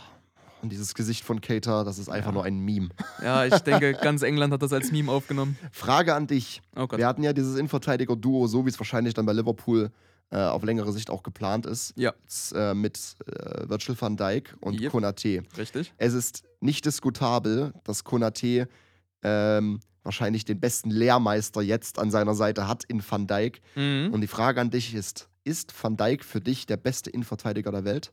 Speaker 3: Und dieses Gesicht von Keter, das ist einfach
Speaker 2: Ja.
Speaker 3: nur ein Meme.
Speaker 2: Ja, ich denke, ganz England hat das als Meme aufgenommen.
Speaker 3: Frage an dich.
Speaker 2: Oh.
Speaker 3: Wir hatten ja dieses Innenverteidiger-Duo, so wie es wahrscheinlich dann bei Liverpool äh, auf längere Sicht auch geplant ist.
Speaker 2: Ja.
Speaker 3: Äh, mit äh, Virgil van Dijk und
Speaker 2: Yep.
Speaker 3: Konate.
Speaker 2: Richtig?
Speaker 3: Es ist nicht diskutabel, dass Konate ähm, wahrscheinlich den besten Lehrmeister jetzt an seiner Seite hat in Van Dijk.
Speaker 2: Mhm.
Speaker 3: Und die Frage an dich ist: Ist Van Dijk für dich der beste Innenverteidiger der Welt?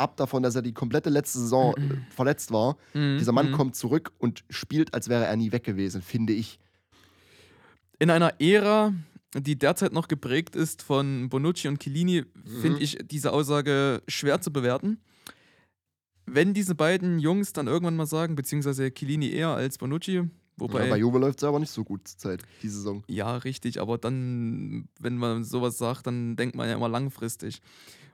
Speaker 3: ab davon, dass er die komplette letzte Saison äh, verletzt war.
Speaker 2: Mhm,
Speaker 3: Dieser Mann
Speaker 2: mhm.
Speaker 3: kommt zurück und spielt, als wäre er nie weg gewesen, finde ich.
Speaker 2: In einer Ära, die derzeit noch geprägt ist von Bonucci und Chiellini,
Speaker 3: Mhm.
Speaker 2: finde ich diese Aussage schwer zu bewerten. Wenn diese beiden Jungs dann irgendwann mal sagen, beziehungsweise Chiellini eher als Bonucci, wobei.
Speaker 3: ja, bei Juve läuft es aber nicht so gut zur Zeit, die Saison.
Speaker 2: Ja, richtig, aber dann, wenn man sowas sagt, dann denkt man ja immer langfristig.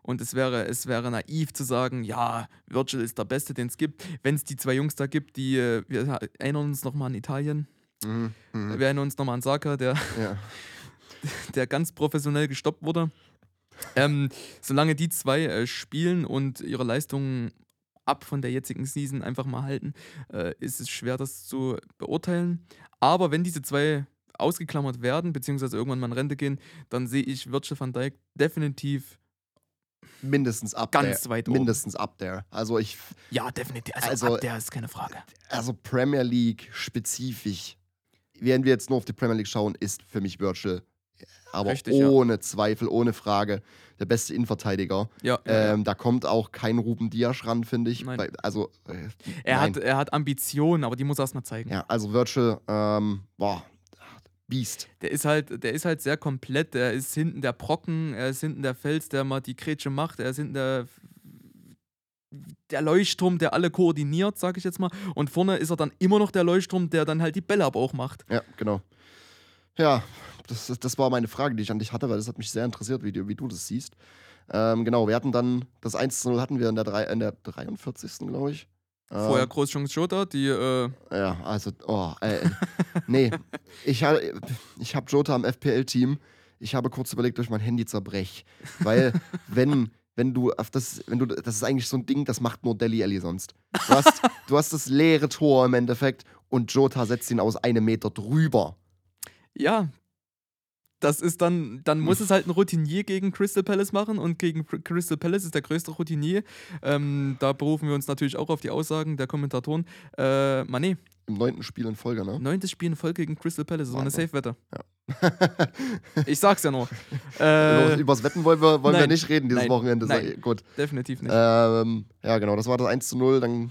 Speaker 2: Und es wäre, es wäre naiv zu sagen, ja, Virgil ist der Beste, den es gibt. Wenn es die zwei Jungs da gibt, die, äh, wir erinnern uns nochmal an Italien,
Speaker 3: Mhm. Mhm.
Speaker 2: wir erinnern uns nochmal an Saka, der,
Speaker 3: Ja. (laughs)
Speaker 2: der ganz professionell gestoppt wurde. Ähm, solange die zwei äh, spielen und ihre Leistungen ab von der jetzigen Season einfach mal halten, äh, ist es schwer, das zu beurteilen. Aber wenn diese zwei ausgeklammert werden, beziehungsweise irgendwann mal in Rente gehen, dann sehe ich Virgil van Dijk definitiv,
Speaker 3: Mindestens up
Speaker 2: Ganz
Speaker 3: there.
Speaker 2: weit oben.
Speaker 3: Mindestens up there. Also ich,
Speaker 2: ja, definitiv. Also,
Speaker 3: Also-
Speaker 2: ab der ist keine Frage.
Speaker 3: also Premier League spezifisch, während wir jetzt nur auf die Premier League schauen, ist für mich Virgil, aber
Speaker 2: Richtig, ja.
Speaker 3: ohne Zweifel, ohne Frage, der beste Innenverteidiger.
Speaker 2: Ja, ja, ja.
Speaker 3: Ähm, da kommt auch kein Ruben Dias ran, finde ich.
Speaker 2: Nein.
Speaker 3: Also, äh,
Speaker 2: er,
Speaker 3: nein.
Speaker 2: hat, er hat Ambitionen, aber die muss er erstmal zeigen.
Speaker 3: Ja, also Virgil, ähm, boah, Beast.
Speaker 2: Der ist halt, der ist halt sehr komplett. Der ist hinten der Brocken, er ist hinten der Fels, der mal die Grätsche macht, er ist hinten der, der Leuchtturm, der alle koordiniert, sag ich jetzt mal. Und vorne ist er dann immer noch der Leuchtturm, der dann halt die Bälle aber auch macht.
Speaker 3: Ja, genau. Ja, das, das war meine Frage, die ich an dich hatte, weil das hat mich sehr interessiert, wie du, wie du das siehst. Ähm, genau, wir hatten dann, das 1 zu 0 hatten wir in der, drei, in der 43. glaube ich. Ähm,
Speaker 2: Vorher Großchance Jota, die, äh,
Speaker 3: Ja, also, oh, äh, nee. Ich, ich habe Jota am FPL-Team. Ich habe kurz überlegt, ob ich mein Handy zerbrech. Weil, wenn, wenn du auf das, wenn du, das ist eigentlich so ein Ding, das macht nur Deli Alli sonst. Du hast, du hast das leere Tor im Endeffekt und Jota setzt ihn aus einem Meter drüber.
Speaker 2: ja, das ist dann, dann muss es halt ein Routinier gegen Crystal Palace machen und gegen Cr- Crystal Palace ist der größte Routinier. Ähm, da berufen wir uns natürlich auch auf die Aussagen der Kommentatoren. Äh, Mané,
Speaker 3: Im neunten Spiel in Folge, ne?
Speaker 2: neuntes Spiel in Folge gegen Crystal Palace, so eine
Speaker 3: Wahnsinn.
Speaker 2: Safe-Wette. (laughs) Ich sag's ja nur. (laughs) Äh,
Speaker 3: Übers Wetten wollen wir, wollen wir nicht reden dieses
Speaker 2: nein,
Speaker 3: Wochenende.
Speaker 2: nein.
Speaker 3: Gut.
Speaker 2: definitiv nicht.
Speaker 3: Ähm, ja, genau, das war das 1 zu 0. Dann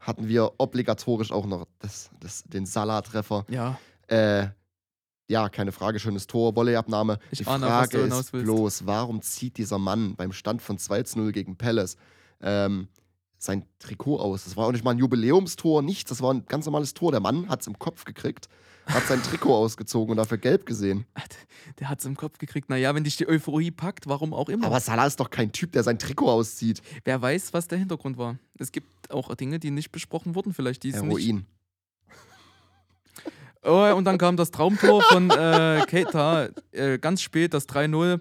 Speaker 3: hatten wir obligatorisch auch noch das, das, den Salah-Treffer.
Speaker 2: ja,
Speaker 3: Äh, ja, keine Frage, schönes Tor, Volleyabnahme.
Speaker 2: Ich
Speaker 3: Die
Speaker 2: ahne,
Speaker 3: Frage ist bloß, warum zieht dieser Mann beim Stand von 2 zu 0 gegen Palace ähm, sein Trikot aus? Das war auch nicht mal ein Jubiläumstor, nichts, das war ein ganz normales Tor. Der Mann hat es im Kopf gekriegt, hat sein Trikot (laughs) ausgezogen und dafür gelb gesehen.
Speaker 2: der hat's im Kopf gekriegt. Naja, wenn dich die Euphorie packt, warum auch immer.
Speaker 3: Aber Salah ist doch kein Typ, der sein Trikot auszieht.
Speaker 2: Wer weiß, was der Hintergrund war. Es gibt auch Dinge, die nicht besprochen wurden, vielleicht. Die es nicht. Oh, und dann kam das Traumtor von äh, Keita, äh, ganz spät, das 3-0.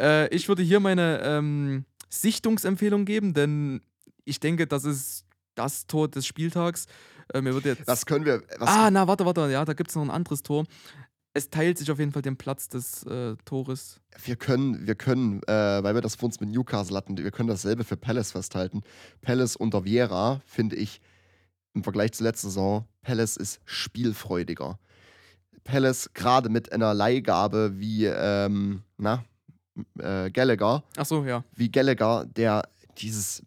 Speaker 2: Äh, ich würde hier meine ähm, Sichtungsempfehlung geben, denn ich denke, das ist das Tor des Spieltags. Äh, mir wird jetzt.
Speaker 3: Was können wir. Was,
Speaker 2: ah, na, warte, warte, ja, da gibt es noch ein anderes Tor. Es teilt sich auf jeden Fall den Platz des äh, Tores.
Speaker 3: wir können, wir können, äh, weil wir das vor uns mit Newcastle hatten, wir können dasselbe für Palace festhalten. Palace unter Viera, finde ich, im Vergleich zur letzten Saison, Palace ist spielfreudiger. Palace gerade mit einer Leihgabe wie, ähm, na, äh, Gallagher,
Speaker 2: Achso, ja.
Speaker 3: wie Gallagher, der dieses,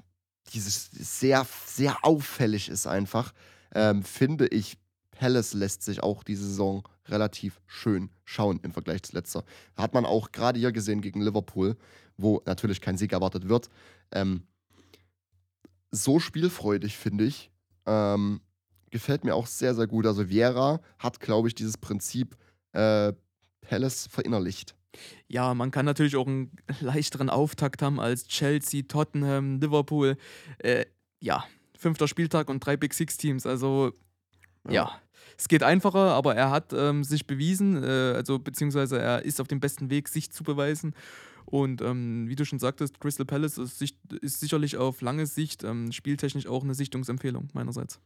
Speaker 3: dieses sehr, sehr auffällig ist einfach, ähm, finde ich, Palace lässt sich auch diese Saison relativ schön schauen im Vergleich zu letzter. Hat man auch gerade hier gesehen gegen Liverpool, wo natürlich kein Sieg erwartet wird. Ähm, so spielfreudig, finde ich. Ähm, gefällt mir auch sehr, sehr gut. Also Vieira hat, glaube ich, dieses Prinzip äh, Palace verinnerlicht.
Speaker 2: Ja, man kann natürlich auch einen (laughs) leichteren Auftakt haben als Chelsea, Tottenham, Liverpool. Äh, ja, fünfter Spieltag und drei Big Six Teams. Also, ja.
Speaker 3: Ja.
Speaker 2: Es geht einfacher, aber er hat ähm, sich bewiesen, äh, also beziehungsweise er ist auf dem besten Weg, sich zu beweisen. Und ähm, wie du schon sagtest, Crystal Palace ist, ist sicherlich auf lange Sicht ähm, spieltechnisch auch eine Sichtungsempfehlung meinerseits.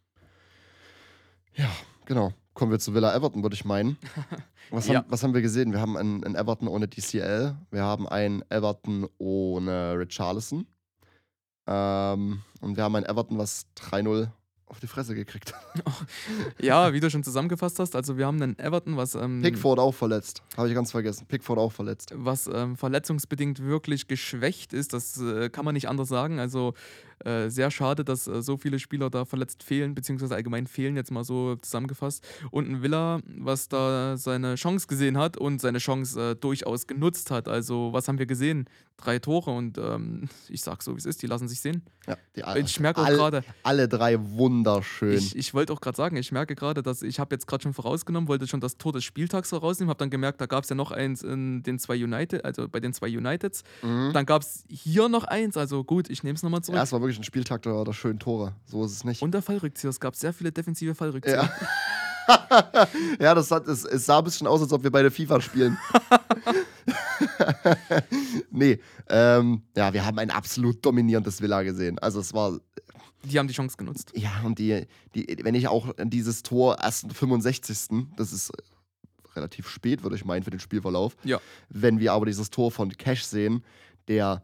Speaker 3: Ja, genau. Kommen wir zu Villa Everton, würde ich meinen. (laughs) Was,
Speaker 2: Ja.
Speaker 3: haben, was haben wir gesehen? Wir haben einen, einen Everton ohne DCL, wir haben einen Everton ohne Richarlison ähm, und wir haben ein Everton, was 3-0 auf die Fresse gekriegt. (laughs)
Speaker 2: Ja, wie du schon zusammengefasst hast, also wir haben einen Everton, was, ähm,
Speaker 3: Pickford auch verletzt. Habe ich ganz vergessen. Pickford auch verletzt.
Speaker 2: was ähm, verletzungsbedingt wirklich geschwächt ist. Das äh, kann man nicht anders sagen. Also äh, sehr schade, dass äh, so viele Spieler da verletzt fehlen, beziehungsweise allgemein fehlen, jetzt mal so zusammengefasst. Und ein Villa, was da seine Chance gesehen hat und seine Chance äh, durchaus genutzt hat. Also was haben wir gesehen? Drei Tore und ähm, (laughs) ich sag so, wie es ist, die lassen sich sehen.
Speaker 3: Ja, die,
Speaker 2: Ich merke auch
Speaker 3: alle,
Speaker 2: gerade,
Speaker 3: alle drei wunderschön.
Speaker 2: Ich, ich wollte auch gerade sagen, ich merke gerade, dass ich habe jetzt gerade schon vorausgenommen, wollte schon das Tor des Spieltags vorausnehmen, habe dann gemerkt, da gab es ja noch eins in den zwei United, also bei den zwei Uniteds.
Speaker 3: mhm.
Speaker 2: Dann gab es hier noch eins, also gut, ich nehme es nochmal zurück.
Speaker 3: Ja, es war wirklich ein Spieltag der, der schönen Tore. So ist es nicht.
Speaker 2: Und der Fallrückzieher, es gab sehr viele defensive Fallrückzieher.
Speaker 3: ja. (laughs) ja, das hat, es, es sah ein bisschen aus, als ob wir beide FIFA spielen. (laughs) nee, ähm, ja, wir haben ein absolut dominierendes Villa gesehen. Also es war,
Speaker 2: Die haben die Chance genutzt.
Speaker 3: ja, und die, die, wenn ich auch dieses Tor erst am 65. Das ist relativ spät, würde ich meinen, für den Spielverlauf.
Speaker 2: Ja.
Speaker 3: Wenn wir aber dieses Tor von Cash sehen, der,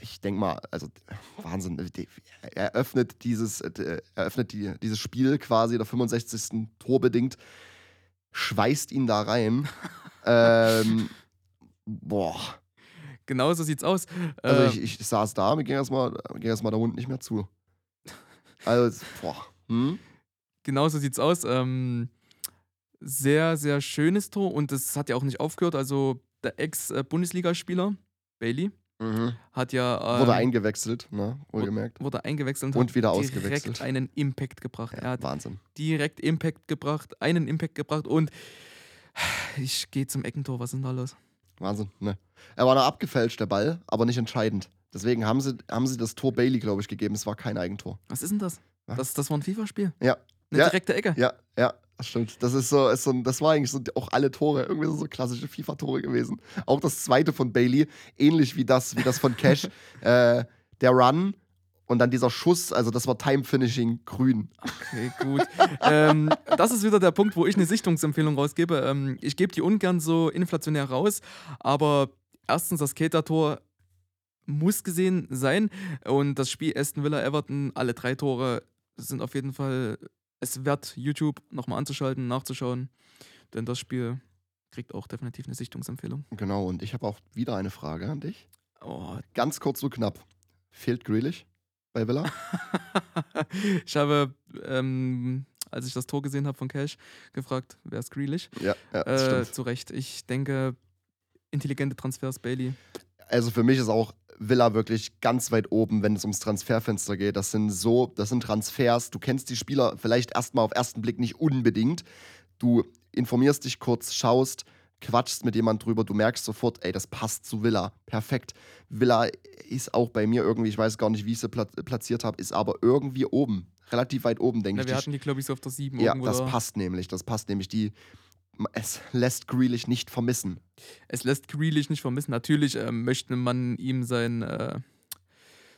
Speaker 3: ich denke mal, also Wahnsinn, die- er öffnet dieses, äh, eröffnet die, dieses Spiel quasi der 65. Tor bedingt, schweißt ihn da rein. (laughs) ähm, boah.
Speaker 2: Genau so sieht's aus.
Speaker 3: Also
Speaker 2: Äh,
Speaker 3: ich, ich saß da, mir ging erstmal ging erst mal der Hund nicht mehr zu. Also, boah. Hm?
Speaker 2: genau so sieht's aus. Ähm, sehr, sehr schönes Tor und das hat ja auch nicht aufgehört. Also der Ex-Bundesligaspieler, Bailey,
Speaker 3: Mhm.
Speaker 2: hat ja.
Speaker 3: Wurde
Speaker 2: ähm,
Speaker 3: eingewechselt, ne? Wohlgemerkt.
Speaker 2: wurde eingewechselt und,
Speaker 3: Und
Speaker 2: hat
Speaker 3: wieder
Speaker 2: direkt
Speaker 3: ausgewechselt.
Speaker 2: einen Impact gebracht. Er
Speaker 3: Ja,
Speaker 2: hat
Speaker 3: Wahnsinn.
Speaker 2: direkt Impact gebracht, einen Impact gebracht und ich gehe zum Eckentor. Was ist denn da los?
Speaker 3: Wahnsinn, ne? Er war noch abgefälscht, der Ball, aber nicht entscheidend. Deswegen haben sie, haben sie das Tor Bailey, glaube ich, gegeben. Es war kein Eigentor.
Speaker 2: Was ist denn das?
Speaker 3: Was?
Speaker 2: Das, das war ein FIFA-Spiel.
Speaker 3: Ja.
Speaker 2: Eine
Speaker 3: Ja.
Speaker 2: direkte Ecke.
Speaker 3: Ja, ja, das stimmt. Das ist so, ist so das war eigentlich so auch alle Tore, irgendwie so, so klassische FIFA-Tore gewesen. Auch das zweite von Bailey, ähnlich wie das, wie das von Cash. (laughs) äh, der Run und dann dieser Schuss, also das war Time-Finishing grün.
Speaker 2: Okay, gut. ähm, das ist wieder der Punkt, wo ich eine Sichtungsempfehlung rausgebe. Ähm, ich gebe die ungern so inflationär raus, aber erstens, das Keter-Tor muss gesehen sein und das Spiel Aston Villa Everton, alle drei Tore sind auf jeden Fall es wert, YouTube nochmal anzuschalten, nachzuschauen, denn das Spiel kriegt auch definitiv eine Sichtungsempfehlung.
Speaker 3: Genau, und ich habe auch wieder eine Frage an dich.
Speaker 2: Oh,
Speaker 3: Ganz kurz und knapp. Fehlt Grealish bei Villa? (laughs)
Speaker 2: ich habe, ähm, als ich das Tor gesehen habe von Cash, gefragt, wer ist Grealish?
Speaker 3: ja, ja,
Speaker 2: Äh,
Speaker 3: stimmt.
Speaker 2: zu Recht. Ich denke, intelligente Transfers, Bailey.
Speaker 3: Also für mich ist auch Villa wirklich ganz weit oben, wenn es ums Transferfenster geht. Das sind so, das sind Transfers. Du kennst die Spieler vielleicht erstmal auf ersten Blick nicht unbedingt. Du informierst dich kurz, schaust, quatschst mit jemand drüber, du merkst sofort, ey, das passt zu Villa. Perfekt. Villa ist auch bei mir irgendwie, ich weiß gar nicht, wie ich sie pla platziert habe, ist aber irgendwie oben. Relativ weit oben, denke
Speaker 2: Na,
Speaker 3: ich.
Speaker 2: wir hatten die, glaube ich, so auf der 7
Speaker 3: ja,
Speaker 2: irgendwo
Speaker 3: das
Speaker 2: da.
Speaker 3: passt nämlich. Das passt nämlich. Die, es lässt Grealish nicht vermissen.
Speaker 2: Es lässt Grealish nicht vermissen. Natürlich ähm, möchte man ihm sein, äh,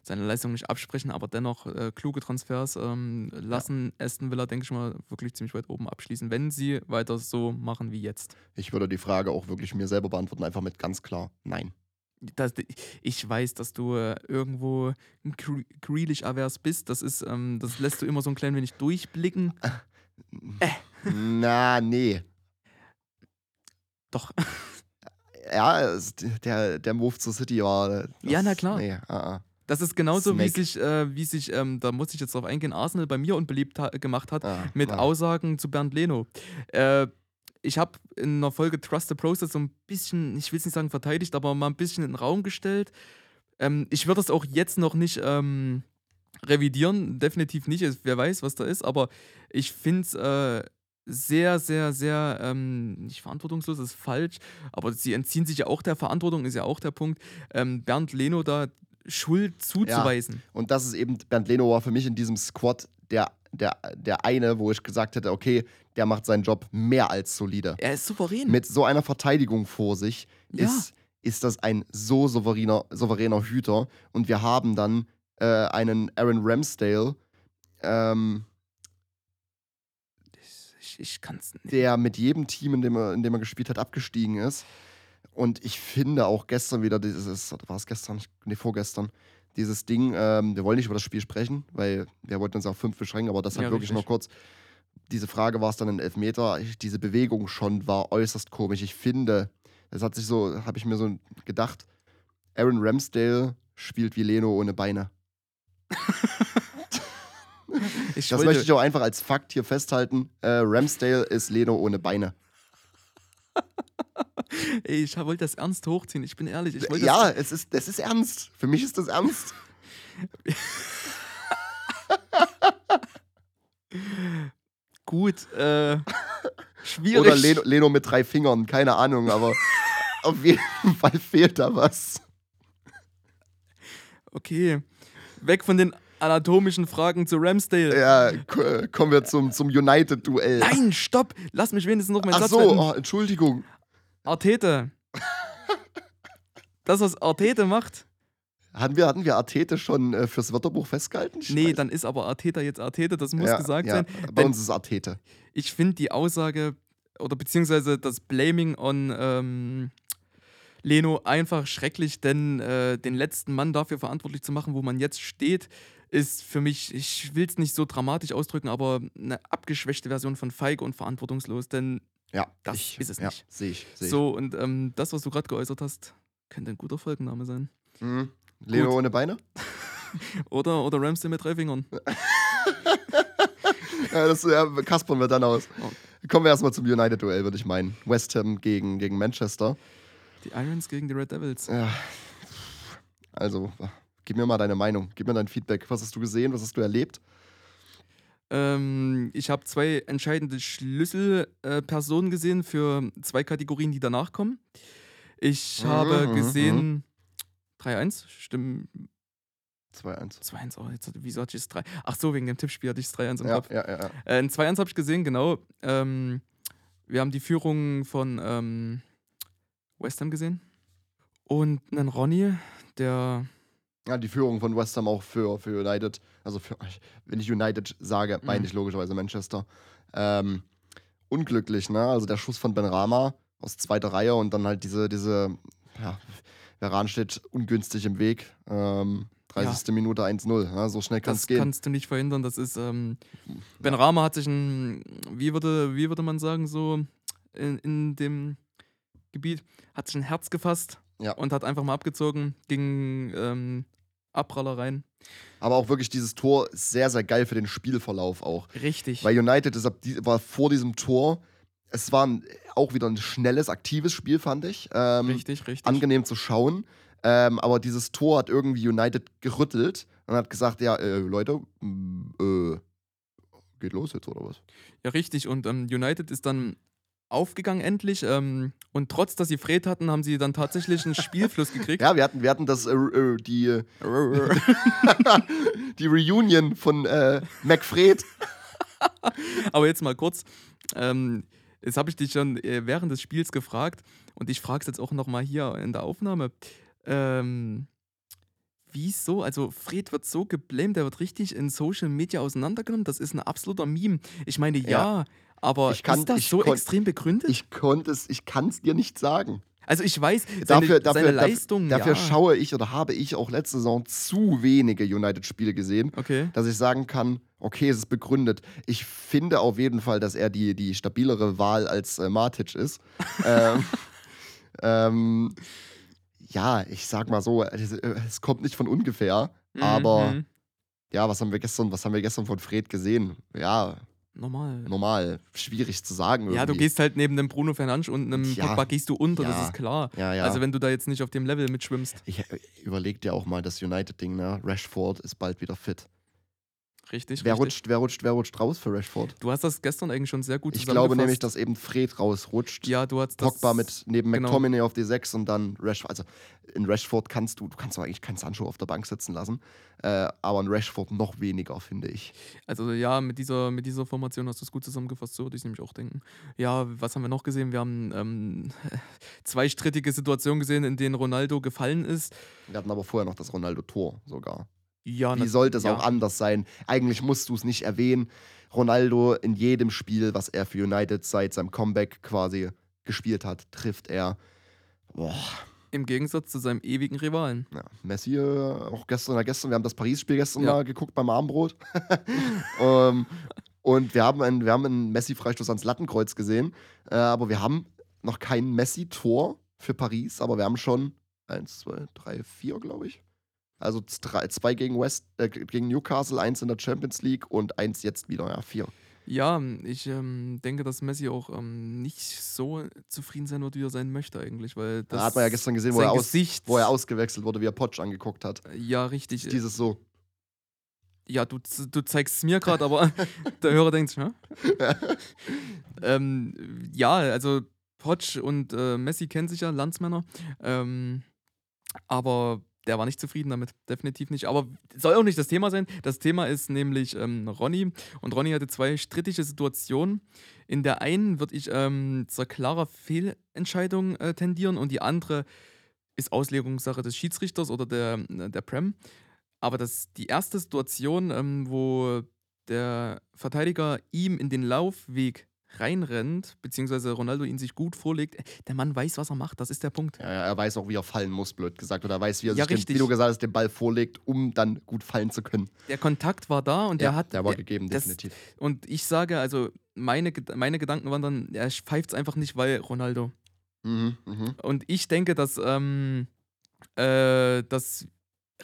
Speaker 2: seine Leistung nicht absprechen, aber dennoch äh, kluge Transfers ähm, lassen Aston Villa, denke ich mal, wirklich ziemlich weit oben abschließen, wenn sie weiter so machen wie jetzt.
Speaker 3: Ich würde die Frage auch wirklich mir selber beantworten, einfach mit ganz klar Nein.
Speaker 2: Das, ich weiß, dass du äh, irgendwo Gre- Grealish-avers bist. Das ist, ähm, das lässt du immer so ein klein wenig durchblicken. (laughs) Äh.
Speaker 3: Na, nee.
Speaker 2: Doch. (laughs)
Speaker 3: Ja, der, der Move zur City war. Das,
Speaker 2: Ja, na klar.
Speaker 3: Nee, ah, ah,
Speaker 2: Das ist genauso, wie
Speaker 3: Snack.
Speaker 2: sich, äh, wie sich ähm, da muss ich jetzt drauf eingehen, Arsenal bei mir unbeliebt gemacht hat
Speaker 3: ah,
Speaker 2: mit
Speaker 3: na.
Speaker 2: Aussagen zu Bernd Leno. Äh, ich habe in einer Folge Trust the Process so ein bisschen, ich will es nicht sagen verteidigt, aber mal ein bisschen in den Raum gestellt. Ähm, ich würde das auch jetzt noch nicht ähm, revidieren, definitiv nicht. Wer weiß, was da ist, aber ich finde es äh, sehr, sehr, sehr, ähm, nicht verantwortungslos, ist falsch, aber sie entziehen sich ja auch der Verantwortung, ist ja auch der Punkt, ähm, Bernd Leno da Schuld zuzuweisen.
Speaker 3: Und das ist eben, Bernd Leno war für mich in diesem Squad der, der, der eine, wo ich gesagt hätte, okay, der macht seinen Job mehr als solide.
Speaker 2: Er ist souverän.
Speaker 3: Mit so einer Verteidigung vor sich
Speaker 2: Ja.
Speaker 3: ist, ist das ein so souveräner, souveräner Hüter. Und wir haben dann äh, einen Aaron Ramsdale, ähm,
Speaker 2: ich ich kann es nicht.
Speaker 3: der mit jedem Team, in dem, er, in dem er gespielt hat, abgestiegen ist. Und ich finde auch gestern wieder, dieses, war es gestern? Nee, vorgestern, dieses Ding, ähm, wir wollen nicht über das Spiel sprechen, weil wir wollten uns auf fünf beschränken, aber das hat
Speaker 2: Ja,
Speaker 3: wirklich
Speaker 2: richtig.
Speaker 3: noch kurz. Diese Frage war es dann ein Elfmeter. Ich, diese Bewegung schon war äußerst komisch. Ich finde, das hat sich so, habe ich mir so gedacht, Aaron Ramsdale spielt wie Leno ohne Beine. (laughs)
Speaker 2: Ich
Speaker 3: Das
Speaker 2: wollte,
Speaker 3: möchte ich auch einfach als Fakt hier festhalten. Äh, Ramsdale ist Leno ohne Beine. (laughs)
Speaker 2: ey, ich wollte das ernst hochziehen. Ich bin ehrlich. Ich
Speaker 3: Ja, es ist, das ist ernst. Für mich ist das ernst. (laughs)
Speaker 2: Gut. Äh, schwierig.
Speaker 3: Oder Leno, Leno mit drei Fingern, keine Ahnung, aber (laughs) auf jeden Fall fehlt da was.
Speaker 2: Okay. Weg von den anatomischen Fragen zu Ramsdale.
Speaker 3: Ja, kommen wir zum, zum United-Duell.
Speaker 2: Nein, stopp! Lass mich wenigstens noch meinen
Speaker 3: Ach
Speaker 2: Satz
Speaker 3: so, oh, Entschuldigung.
Speaker 2: Arteta. das, was Arteta macht.
Speaker 3: Hatten wir, hatten wir Artete schon äh, fürs Wörterbuch festgehalten? Ich
Speaker 2: Nee,
Speaker 3: weiß-
Speaker 2: dann ist aber Arteta jetzt Arteta, das muss
Speaker 3: ja,
Speaker 2: gesagt
Speaker 3: ja,
Speaker 2: sein.
Speaker 3: Bei uns ist es Artete.
Speaker 2: ich finde die Aussage oder beziehungsweise das Blaming on ähm, Leno einfach schrecklich, denn äh, den letzten Mann dafür verantwortlich zu machen, wo man jetzt steht, ist für mich, ich will es nicht so dramatisch ausdrücken, aber eine abgeschwächte Version von feige und verantwortungslos, denn
Speaker 3: Ja,
Speaker 2: Das
Speaker 3: ich,
Speaker 2: ist es
Speaker 3: ja,
Speaker 2: nicht.
Speaker 3: Sehe ich. Seh ich.
Speaker 2: so und ähm, das, was du gerade geäußert hast, könnte ein guter Folgenname sein.
Speaker 3: Mhm. Leno
Speaker 2: Gut.
Speaker 3: ohne Beine? (laughs)
Speaker 2: Oder, oder Ramsey mit drei Fingern. (laughs)
Speaker 3: Ja, das ja, kaspern wir dann aus.
Speaker 2: Oh.
Speaker 3: Kommen wir erstmal zum United-Duell, würde ich meinen. West Ham gegen, gegen Manchester.
Speaker 2: Die Irons gegen die Red Devils.
Speaker 3: Ja. Also, gib mir mal deine Meinung. Gib mir dein Feedback. Was hast du gesehen? Was hast du erlebt?
Speaker 2: Ähm, ich habe zwei entscheidende Schlüsselpersonen äh, gesehen für zwei Kategorien, die danach kommen. Ich
Speaker 3: Mhm,
Speaker 2: habe
Speaker 3: mhm,
Speaker 2: gesehen 3-1, stimmt
Speaker 3: 2-1.
Speaker 2: 2-1, oh, jetzt, wieso hatte ich es 3? Ach so, wegen dem Tippspiel hatte ich es 3-1 im
Speaker 3: Ja,
Speaker 2: Kopf.
Speaker 3: ja, ja, ja.
Speaker 2: Äh, ein 2-1 habe ich gesehen, genau. Ähm, wir haben die Führung von ähm, West Ham gesehen. Und einen Ronny, der
Speaker 3: Ja, die Führung von West Ham auch für, für United. Also, für, wenn ich United sage, meine
Speaker 2: Mhm.
Speaker 3: ich logischerweise Manchester. Ähm, unglücklich, ne? Also, der Schuss von Ben Rama aus zweiter Reihe und dann halt diese, diese, ja, Veran steht ungünstig im Weg. Ähm, 30. Minute 1-0. Ne? So schnell kann es
Speaker 2: das
Speaker 3: gehen.
Speaker 2: kannst du nicht verhindern. Das ist, ähm, Ben Rama hat sich ein, wie würde, wie würde man sagen, so in, in dem Gebiet, hat sich ein Herz gefasst
Speaker 3: Ja.
Speaker 2: und hat einfach mal abgezogen, ging ähm, Abpraller rein.
Speaker 3: Aber auch wirklich dieses Tor ist sehr, sehr geil für den Spielverlauf auch.
Speaker 2: Richtig.
Speaker 3: Weil United ist war vor diesem Tor, es war ein, auch wieder ein schnelles, aktives Spiel, fand ich. Ähm,
Speaker 2: richtig, richtig.
Speaker 3: angenehm zu schauen. Ähm, aber dieses Tor hat irgendwie United gerüttelt und hat gesagt, ja, äh, Leute, m, äh, geht los jetzt oder was?
Speaker 2: Ja, richtig. Und ähm, United ist dann aufgegangen endlich. Ähm, und trotz, dass sie Fred hatten, haben sie dann tatsächlich einen Spielfluss gekriegt. (laughs)
Speaker 3: Ja, wir hatten, wir hatten das, äh, äh, die, äh, (laughs) die Reunion von äh, McFred. (laughs)
Speaker 2: Aber jetzt mal kurz. Ähm, jetzt habe ich dich schon äh, während des Spiels gefragt und ich frage es jetzt auch nochmal hier in der Aufnahme. Ähm, wieso? Also, Fred wird so geblamed, der wird richtig in Social Media auseinandergenommen. Das ist ein absoluter Meme. Ich meine, ja,
Speaker 3: Ja.
Speaker 2: Aber
Speaker 3: Ich kann-
Speaker 2: ist das so extrem begründet?
Speaker 3: Ich konnte es, ich kann es dir nicht sagen.
Speaker 2: also, ich weiß, seine,
Speaker 3: Dafür, dafür,
Speaker 2: seine
Speaker 3: dafür,
Speaker 2: Leistung.
Speaker 3: dafür
Speaker 2: ja.
Speaker 3: schaue ich oder habe ich auch letzte Saison zu wenige United-Spiele gesehen,
Speaker 2: Okay.
Speaker 3: dass ich sagen kann, okay, es ist begründet. Ich finde auf jeden Fall, dass er die, die stabilere Wahl als äh, Matic ist. (laughs) ähm, ähm, ja, ich sag mal so, es, äh, es kommt nicht von ungefähr, aber
Speaker 2: Mhm.
Speaker 3: ja, was haben wir gestern, was haben wir gestern von Fred gesehen? Ja,
Speaker 2: Normal.
Speaker 3: normal, schwierig zu sagen irgendwie.
Speaker 2: Ja, du gehst halt neben dem Bruno Fernandes und einem
Speaker 3: Ja.
Speaker 2: Pogba gehst du unter, das
Speaker 3: Ja.
Speaker 2: ist klar.
Speaker 3: Ja, ja.
Speaker 2: Also wenn du da jetzt nicht auf dem Level mitschwimmst.
Speaker 3: ich äh, überleg dir auch mal das United-Ding, ne? Rashford ist bald wieder fit.
Speaker 2: Richtig,
Speaker 3: Wer
Speaker 2: richtig.
Speaker 3: rutscht, wer rutscht, wer rutscht raus für Rashford?
Speaker 2: Du hast das gestern eigentlich schon sehr gut
Speaker 3: Ich glaube nämlich, dass eben Fred rausrutscht.
Speaker 2: Ja, du hast das.
Speaker 3: Pogba mit neben
Speaker 2: genau.
Speaker 3: McTominay auf die 6 und dann Rashford. Also in Rashford kannst du, du kannst doch eigentlich keinen Sancho auf der Bank sitzen lassen. Äh, aber in Rashford noch weniger, finde ich.
Speaker 2: Also ja, mit dieser, mit dieser Formation hast du es gut zusammengefasst, so würde ich nämlich auch denken. Ja, was haben wir noch gesehen? Wir haben ähm, (laughs) zwei strittige Situationen gesehen, in denen Ronaldo gefallen ist.
Speaker 3: Wir hatten aber vorher noch das Ronaldo-Tor sogar.
Speaker 2: Ja,
Speaker 3: Wie sollte es
Speaker 2: ja.
Speaker 3: auch anders sein? Eigentlich musst du es nicht erwähnen. Ronaldo in jedem Spiel, was er für United seit seinem Comeback quasi gespielt hat, trifft er. Boah,
Speaker 2: Im Gegensatz zu seinem ewigen Rivalen.
Speaker 3: Ja, Messi, äh, auch gestern, gestern, wir haben das Paris-Spiel gestern
Speaker 2: Ja.
Speaker 3: mal geguckt beim Armbrot. (laughs) ähm, und wir haben einen, wir haben einen Messi-Freistoß ans Lattenkreuz gesehen. Äh, aber wir haben noch kein Messi-Tor für Paris, aber wir haben schon eins, zwei, drei, vier, glaube ich. Also drei, zwei gegen West, äh, gegen Newcastle, eins in der Champions League und eins jetzt wieder, ja, vier.
Speaker 2: Ja, ich ähm, denke, dass Messi auch ähm, nicht so zufrieden sein wird, wie er sein möchte eigentlich, weil das
Speaker 3: Da hat man ja gestern gesehen, wo er, aus, wo er ausgewechselt wurde, wie er Potsch angeguckt hat.
Speaker 2: ja richtig.
Speaker 3: Dieses so.
Speaker 2: Ja, du, du zeigst es mir gerade, aber (laughs) der Hörer denkt, sich, hä? ähm, ja, also Potsch und äh, Messi kennen sich ja, Landsmänner. Ähm, aber der war nicht zufrieden damit, definitiv nicht. Aber soll auch nicht das Thema sein. Das Thema ist nämlich ähm, Ronny. Und Ronny hatte zwei strittige Situationen. In der einen würde ich ähm, zur klarer Fehlentscheidung äh, tendieren und die andere ist Auslegungssache des Schiedsrichters oder der, der Prem. Aber das, die erste Situation, ähm, wo der Verteidiger ihm in den Laufweg reinrennt, beziehungsweise Ronaldo ihn sich gut vorlegt, der Mann weiß, was er macht. Das ist der Punkt.
Speaker 3: Ja, er weiß auch, wie er fallen muss, blöd gesagt. Oder er weiß, wie er
Speaker 2: Ja,
Speaker 3: sich, den, wie du gesagt hast, den Ball vorlegt, um dann gut fallen zu können.
Speaker 2: Der Kontakt war da und
Speaker 3: ja,
Speaker 2: der hat.
Speaker 3: der war gegeben,
Speaker 2: das-
Speaker 3: definitiv.
Speaker 2: und ich sage, also meine, meine Gedanken waren dann, er pfeift es einfach nicht, weil Ronaldo.
Speaker 3: Mhm, mhm.
Speaker 2: Und ich denke, dass, ähm, äh, dass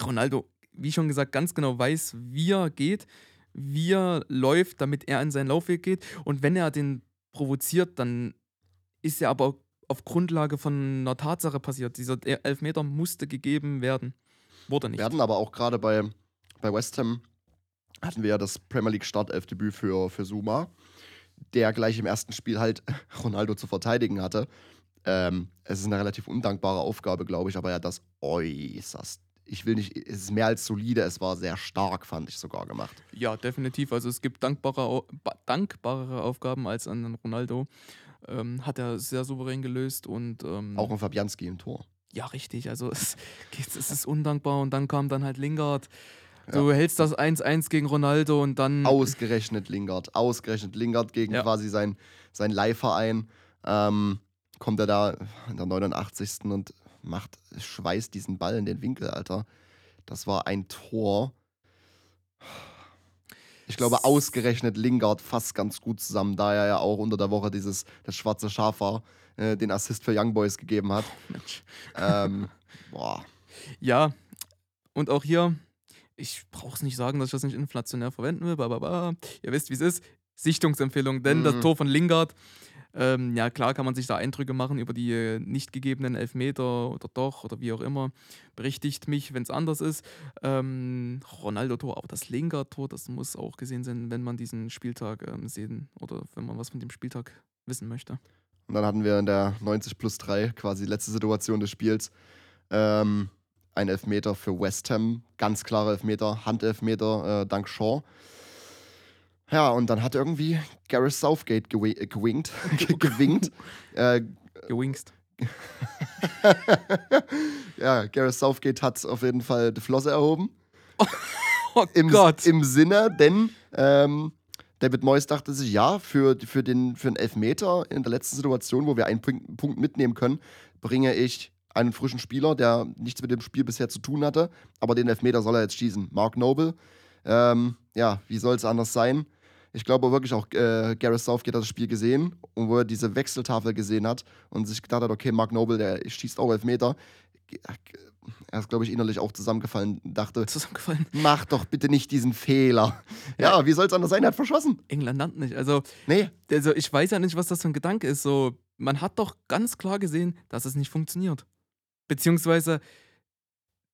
Speaker 2: Ronaldo, wie schon gesagt, ganz genau weiß, wie er geht, wie er läuft, damit er in seinen Laufweg geht. Und wenn er den provoziert, dann ist er aber auf Grundlage von einer Tatsache passiert. Dieser Elfmeter musste gegeben werden. Wurde nicht.
Speaker 3: Wir hatten aber auch gerade bei, bei West Ham hatten wir ja das Premier League Startelfdebüt für, für Zuma, der gleich im ersten Spiel halt (laughs) Ronaldo zu verteidigen hatte. Ähm, es ist eine relativ undankbare Aufgabe, glaube ich, aber er hat das äußerst. Ich will nicht, es ist mehr als solide, es war sehr stark, fand ich sogar gemacht.
Speaker 2: Ja, definitiv. Also es gibt dankbare, dankbarere Aufgaben als an Ronaldo. Ähm, hat er sehr souverän gelöst und ähm,
Speaker 3: Auch ein Fabianski im Tor.
Speaker 2: ja, richtig. Also es, (laughs) es ist undankbar und dann kam dann halt Lingard. Du hältst das 1-1 gegen Ronaldo und dann.
Speaker 3: Ausgerechnet Lingard. Ausgerechnet Lingard gegen
Speaker 2: Ja.
Speaker 3: quasi sein, sein Leihverein. Ähm, kommt er da in der 89. und macht, schweißt diesen Ball in den Winkel, Alter. Das war ein Tor. Ich glaube, ausgerechnet Lingard fasst ganz gut zusammen, da er ja auch unter der Woche dieses, das schwarze Schaf war, äh, den Assist für Young Boys gegeben hat. Ähm, (laughs) boah.
Speaker 2: Ja, und auch hier, ich brauche es nicht sagen, dass ich das nicht inflationär verwenden will, aber ihr wisst, wie es ist. Sichtungsempfehlung, denn das
Speaker 3: Mhm.
Speaker 2: Tor von Lingard, ähm, ja klar kann man sich da Eindrücke machen über die äh, nicht gegebenen Elfmeter oder doch oder wie auch immer. Berichtigt mich, wenn es anders ist. Ähm, Ronaldo-Tor, aber das Lingard-Tor, das muss auch gesehen sein, wenn man diesen Spieltag ähm, sehen oder wenn man was von dem Spieltag wissen möchte.
Speaker 3: Und dann hatten wir in der 90 plus 3, quasi letzte Situation des Spiels, ähm, ein Elfmeter für West Ham. Ganz klare Elfmeter, Handelfmeter äh, dank Shaw. Ja, und dann hat irgendwie Gareth Southgate gewi äh, gewinkt. (laughs) (laughs) gewinkt. Äh,
Speaker 2: Gewingst. (laughs)
Speaker 3: ja, Gareth Southgate hat auf jeden Fall die Flosse erhoben.
Speaker 2: Oh
Speaker 3: Im,
Speaker 2: Gott!
Speaker 3: Im Sinne, denn ähm, David Moyes dachte sich, ja, für, für, den, für einen Elfmeter in der letzten Situation, wo wir einen Punkt, Punkt mitnehmen können, bringe ich einen frischen Spieler, der nichts mit dem Spiel bisher zu tun hatte, aber den Elfmeter soll er jetzt schießen. Mark Noble, ähm, ja, wie soll es anders sein? Ich glaube wirklich auch, äh, Gareth Southgate hat das Spiel gesehen und wo er diese Wechseltafel gesehen hat und sich gedacht hat, okay, Mark Noble, der schießt auch Elfmeter. Er ist, glaube ich, innerlich auch zusammengefallen und dachte,
Speaker 2: Zusammengefallen.
Speaker 3: mach doch bitte nicht diesen Fehler. (laughs) Ja, wie soll es anders sein? Er hat verschossen.
Speaker 2: England nannt nicht. Also,
Speaker 3: Nee,
Speaker 2: also ich weiß ja nicht, was das für ein Gedanke ist. So, man hat doch ganz klar gesehen, dass es nicht funktioniert. Beziehungsweise,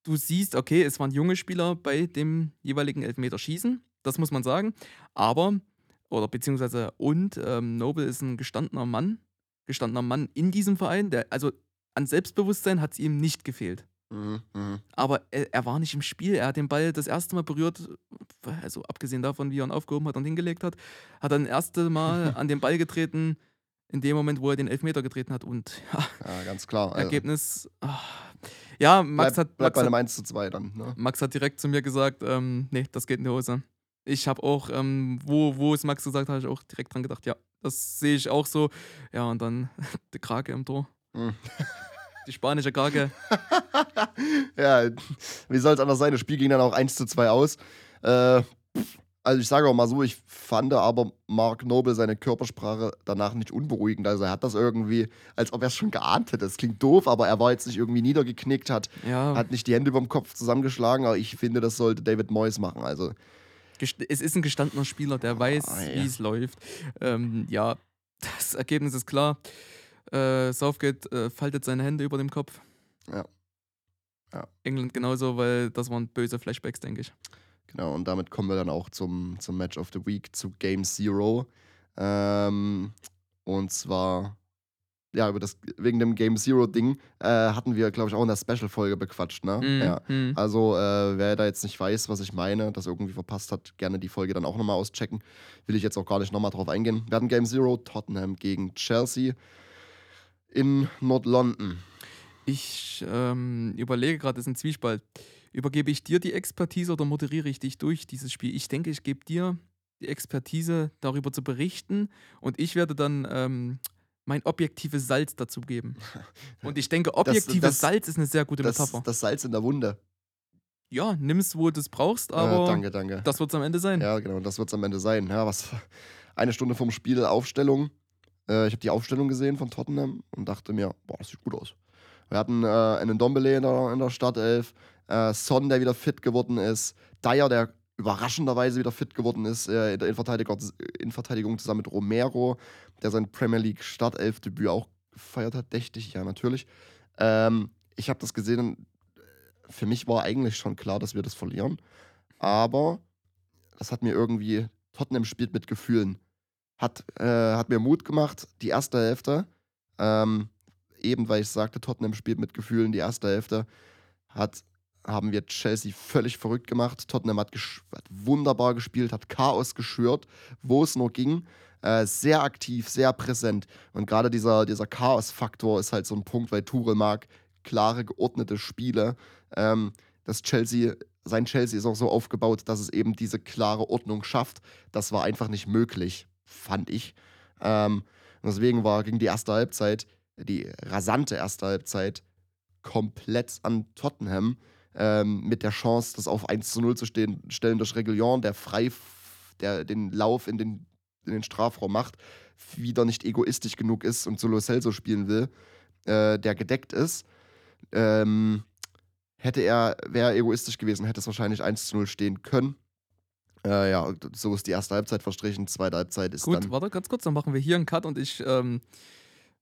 Speaker 2: du siehst, okay, es waren junge Spieler bei dem jeweiligen Elfmeterschießen, das muss man sagen. Aber, oder beziehungsweise, und ähm, Noble ist ein gestandener Mann, gestandener Mann in diesem Verein, der, also an Selbstbewusstsein hat es ihm nicht gefehlt.
Speaker 3: Mhm, mhm.
Speaker 2: Aber er, er war nicht im Spiel. Er hat den Ball das erste Mal berührt, also abgesehen davon, wie er ihn aufgehoben hat und hingelegt hat, hat er das erste Mal (laughs) an den Ball getreten, in dem Moment, wo er den Elfmeter getreten hat. Und ja,
Speaker 3: Ja, ganz klar. Also,
Speaker 2: Ergebnis. ah. Ja, Max,
Speaker 3: bleib,
Speaker 2: hat,
Speaker 3: bleib
Speaker 2: Max,
Speaker 3: bei einem
Speaker 2: hat,
Speaker 3: 1 zu 2 dann. Ne?
Speaker 2: Max hat direkt zu mir gesagt: ähm, Nee, das geht in die Hose. Ich habe auch, ähm, wo, wo es Max gesagt hat, habe ich auch direkt dran gedacht: Ja, das sehe ich auch so. Ja, und dann (laughs) die Krake im Tor.
Speaker 3: Mhm. (laughs)
Speaker 2: Die spanische Krake. (laughs)
Speaker 3: ja, wie soll es anders sein? Das Spiel ging dann auch 1 zu 2 aus. Äh, also ich sage auch mal so, ich fand aber Mark Noble seine Körpersprache danach nicht unberuhigend. Also er hat das irgendwie, als ob er es schon geahnt hätte. Das klingt doof, aber er war jetzt nicht irgendwie niedergeknickt, hat,
Speaker 2: Ja,
Speaker 3: hat nicht die Hände über dem Kopf zusammengeschlagen. Aber ich finde, das sollte David Moyes machen. Also
Speaker 2: es ist ein gestandener Spieler, der weiß,
Speaker 3: Ah, ja.
Speaker 2: wie es läuft. Ähm, ja, das Ergebnis ist klar. Äh, Southgate äh, faltet seine Hände über dem Kopf.
Speaker 3: Ja. Ja.
Speaker 2: England genauso, weil das waren böse Flashbacks, denke ich.
Speaker 3: Genau, und damit kommen wir dann auch zum, zum Match of the Week, zu Game Zero. Ähm, und zwar, ja, über das, wegen dem Game Zero-Ding äh, hatten wir, glaube ich, auch in der Special-Folge bequatscht, ne?
Speaker 2: Mhm,
Speaker 3: Ja.
Speaker 2: mhm.
Speaker 3: Also, äh, wer da jetzt nicht weiß, was ich meine, das irgendwie verpasst hat, gerne die Folge dann auch nochmal auschecken. Will ich jetzt auch gar nicht nochmal drauf eingehen. Wir hatten Game Zero, Tottenham gegen Chelsea in Nord-London.
Speaker 2: Ich ähm, überlege gerade, das ist ein Zwiespalt. Übergebe ich dir die Expertise oder moderiere ich dich durch dieses Spiel? Ich denke, ich gebe dir die Expertise, darüber zu berichten und ich werde dann ähm, mein objektives Salz dazu geben. (laughs) Und ich denke, objektives
Speaker 3: das-
Speaker 2: Salz ist eine sehr gute
Speaker 3: Das,
Speaker 2: Metapher.
Speaker 3: das Salz in der Wunde.
Speaker 2: ja, nimm es, wo du es brauchst, aber
Speaker 3: äh, danke, danke.
Speaker 2: das wird es am Ende sein.
Speaker 3: Ja, genau, das wird es am Ende sein. Ja, was? (laughs) Eine Stunde vom Spiel Aufstellung. Äh, ich habe die Aufstellung gesehen von Tottenham und dachte mir, boah, das sieht gut aus. Wir hatten äh, einen Dombele in der, in der Startelf, äh, Son, der wieder fit geworden ist, Dyer, der überraschenderweise wieder fit geworden ist äh, in der Innenverteidigung, zusammen mit Romero, der sein Premier League Startelf-Debüt auch gefeiert hat. Dächtig, ja, natürlich. Ähm, ich habe das gesehen äh, für mich war eigentlich schon klar, dass wir das verlieren. Aber das hat mir irgendwie, Tottenham spielt mit Gefühlen. Hat, äh, hat mir Mut gemacht, die erste Hälfte. Ähm, eben weil ich sagte, Tottenham spielt mit Gefühlen, die erste Hälfte hat, haben wir Chelsea völlig verrückt gemacht. Tottenham hat, gesch- hat wunderbar gespielt, hat Chaos geschürt, wo es nur ging. Äh, sehr aktiv, sehr präsent. Und gerade dieser, dieser Chaos-Faktor ist halt so ein Punkt, weil Tuchel mag klare, geordnete Spiele. Ähm, das Chelsea, sein Chelsea ist auch so aufgebaut, dass es eben diese klare Ordnung schafft. Das war einfach nicht möglich, fand ich. Ähm, und deswegen war gegen die erste Halbzeit, die rasante erste Halbzeit, komplett an Tottenham ähm, mit der Chance, das auf 1 zu 0 zu stehen, stellen durch Reguilon, der frei der den Lauf in den, in den Strafraum macht, wieder nicht egoistisch genug ist und Solo Celso spielen will, äh, der gedeckt ist. Ähm, hätte er, wäre er egoistisch gewesen, hätte es wahrscheinlich 1 zu 0 stehen können. Äh, ja, so ist die erste Halbzeit verstrichen, zweite Halbzeit ist
Speaker 2: Gut,
Speaker 3: dann.
Speaker 2: warte ganz kurz, dann machen wir hier einen Cut und ich ähm,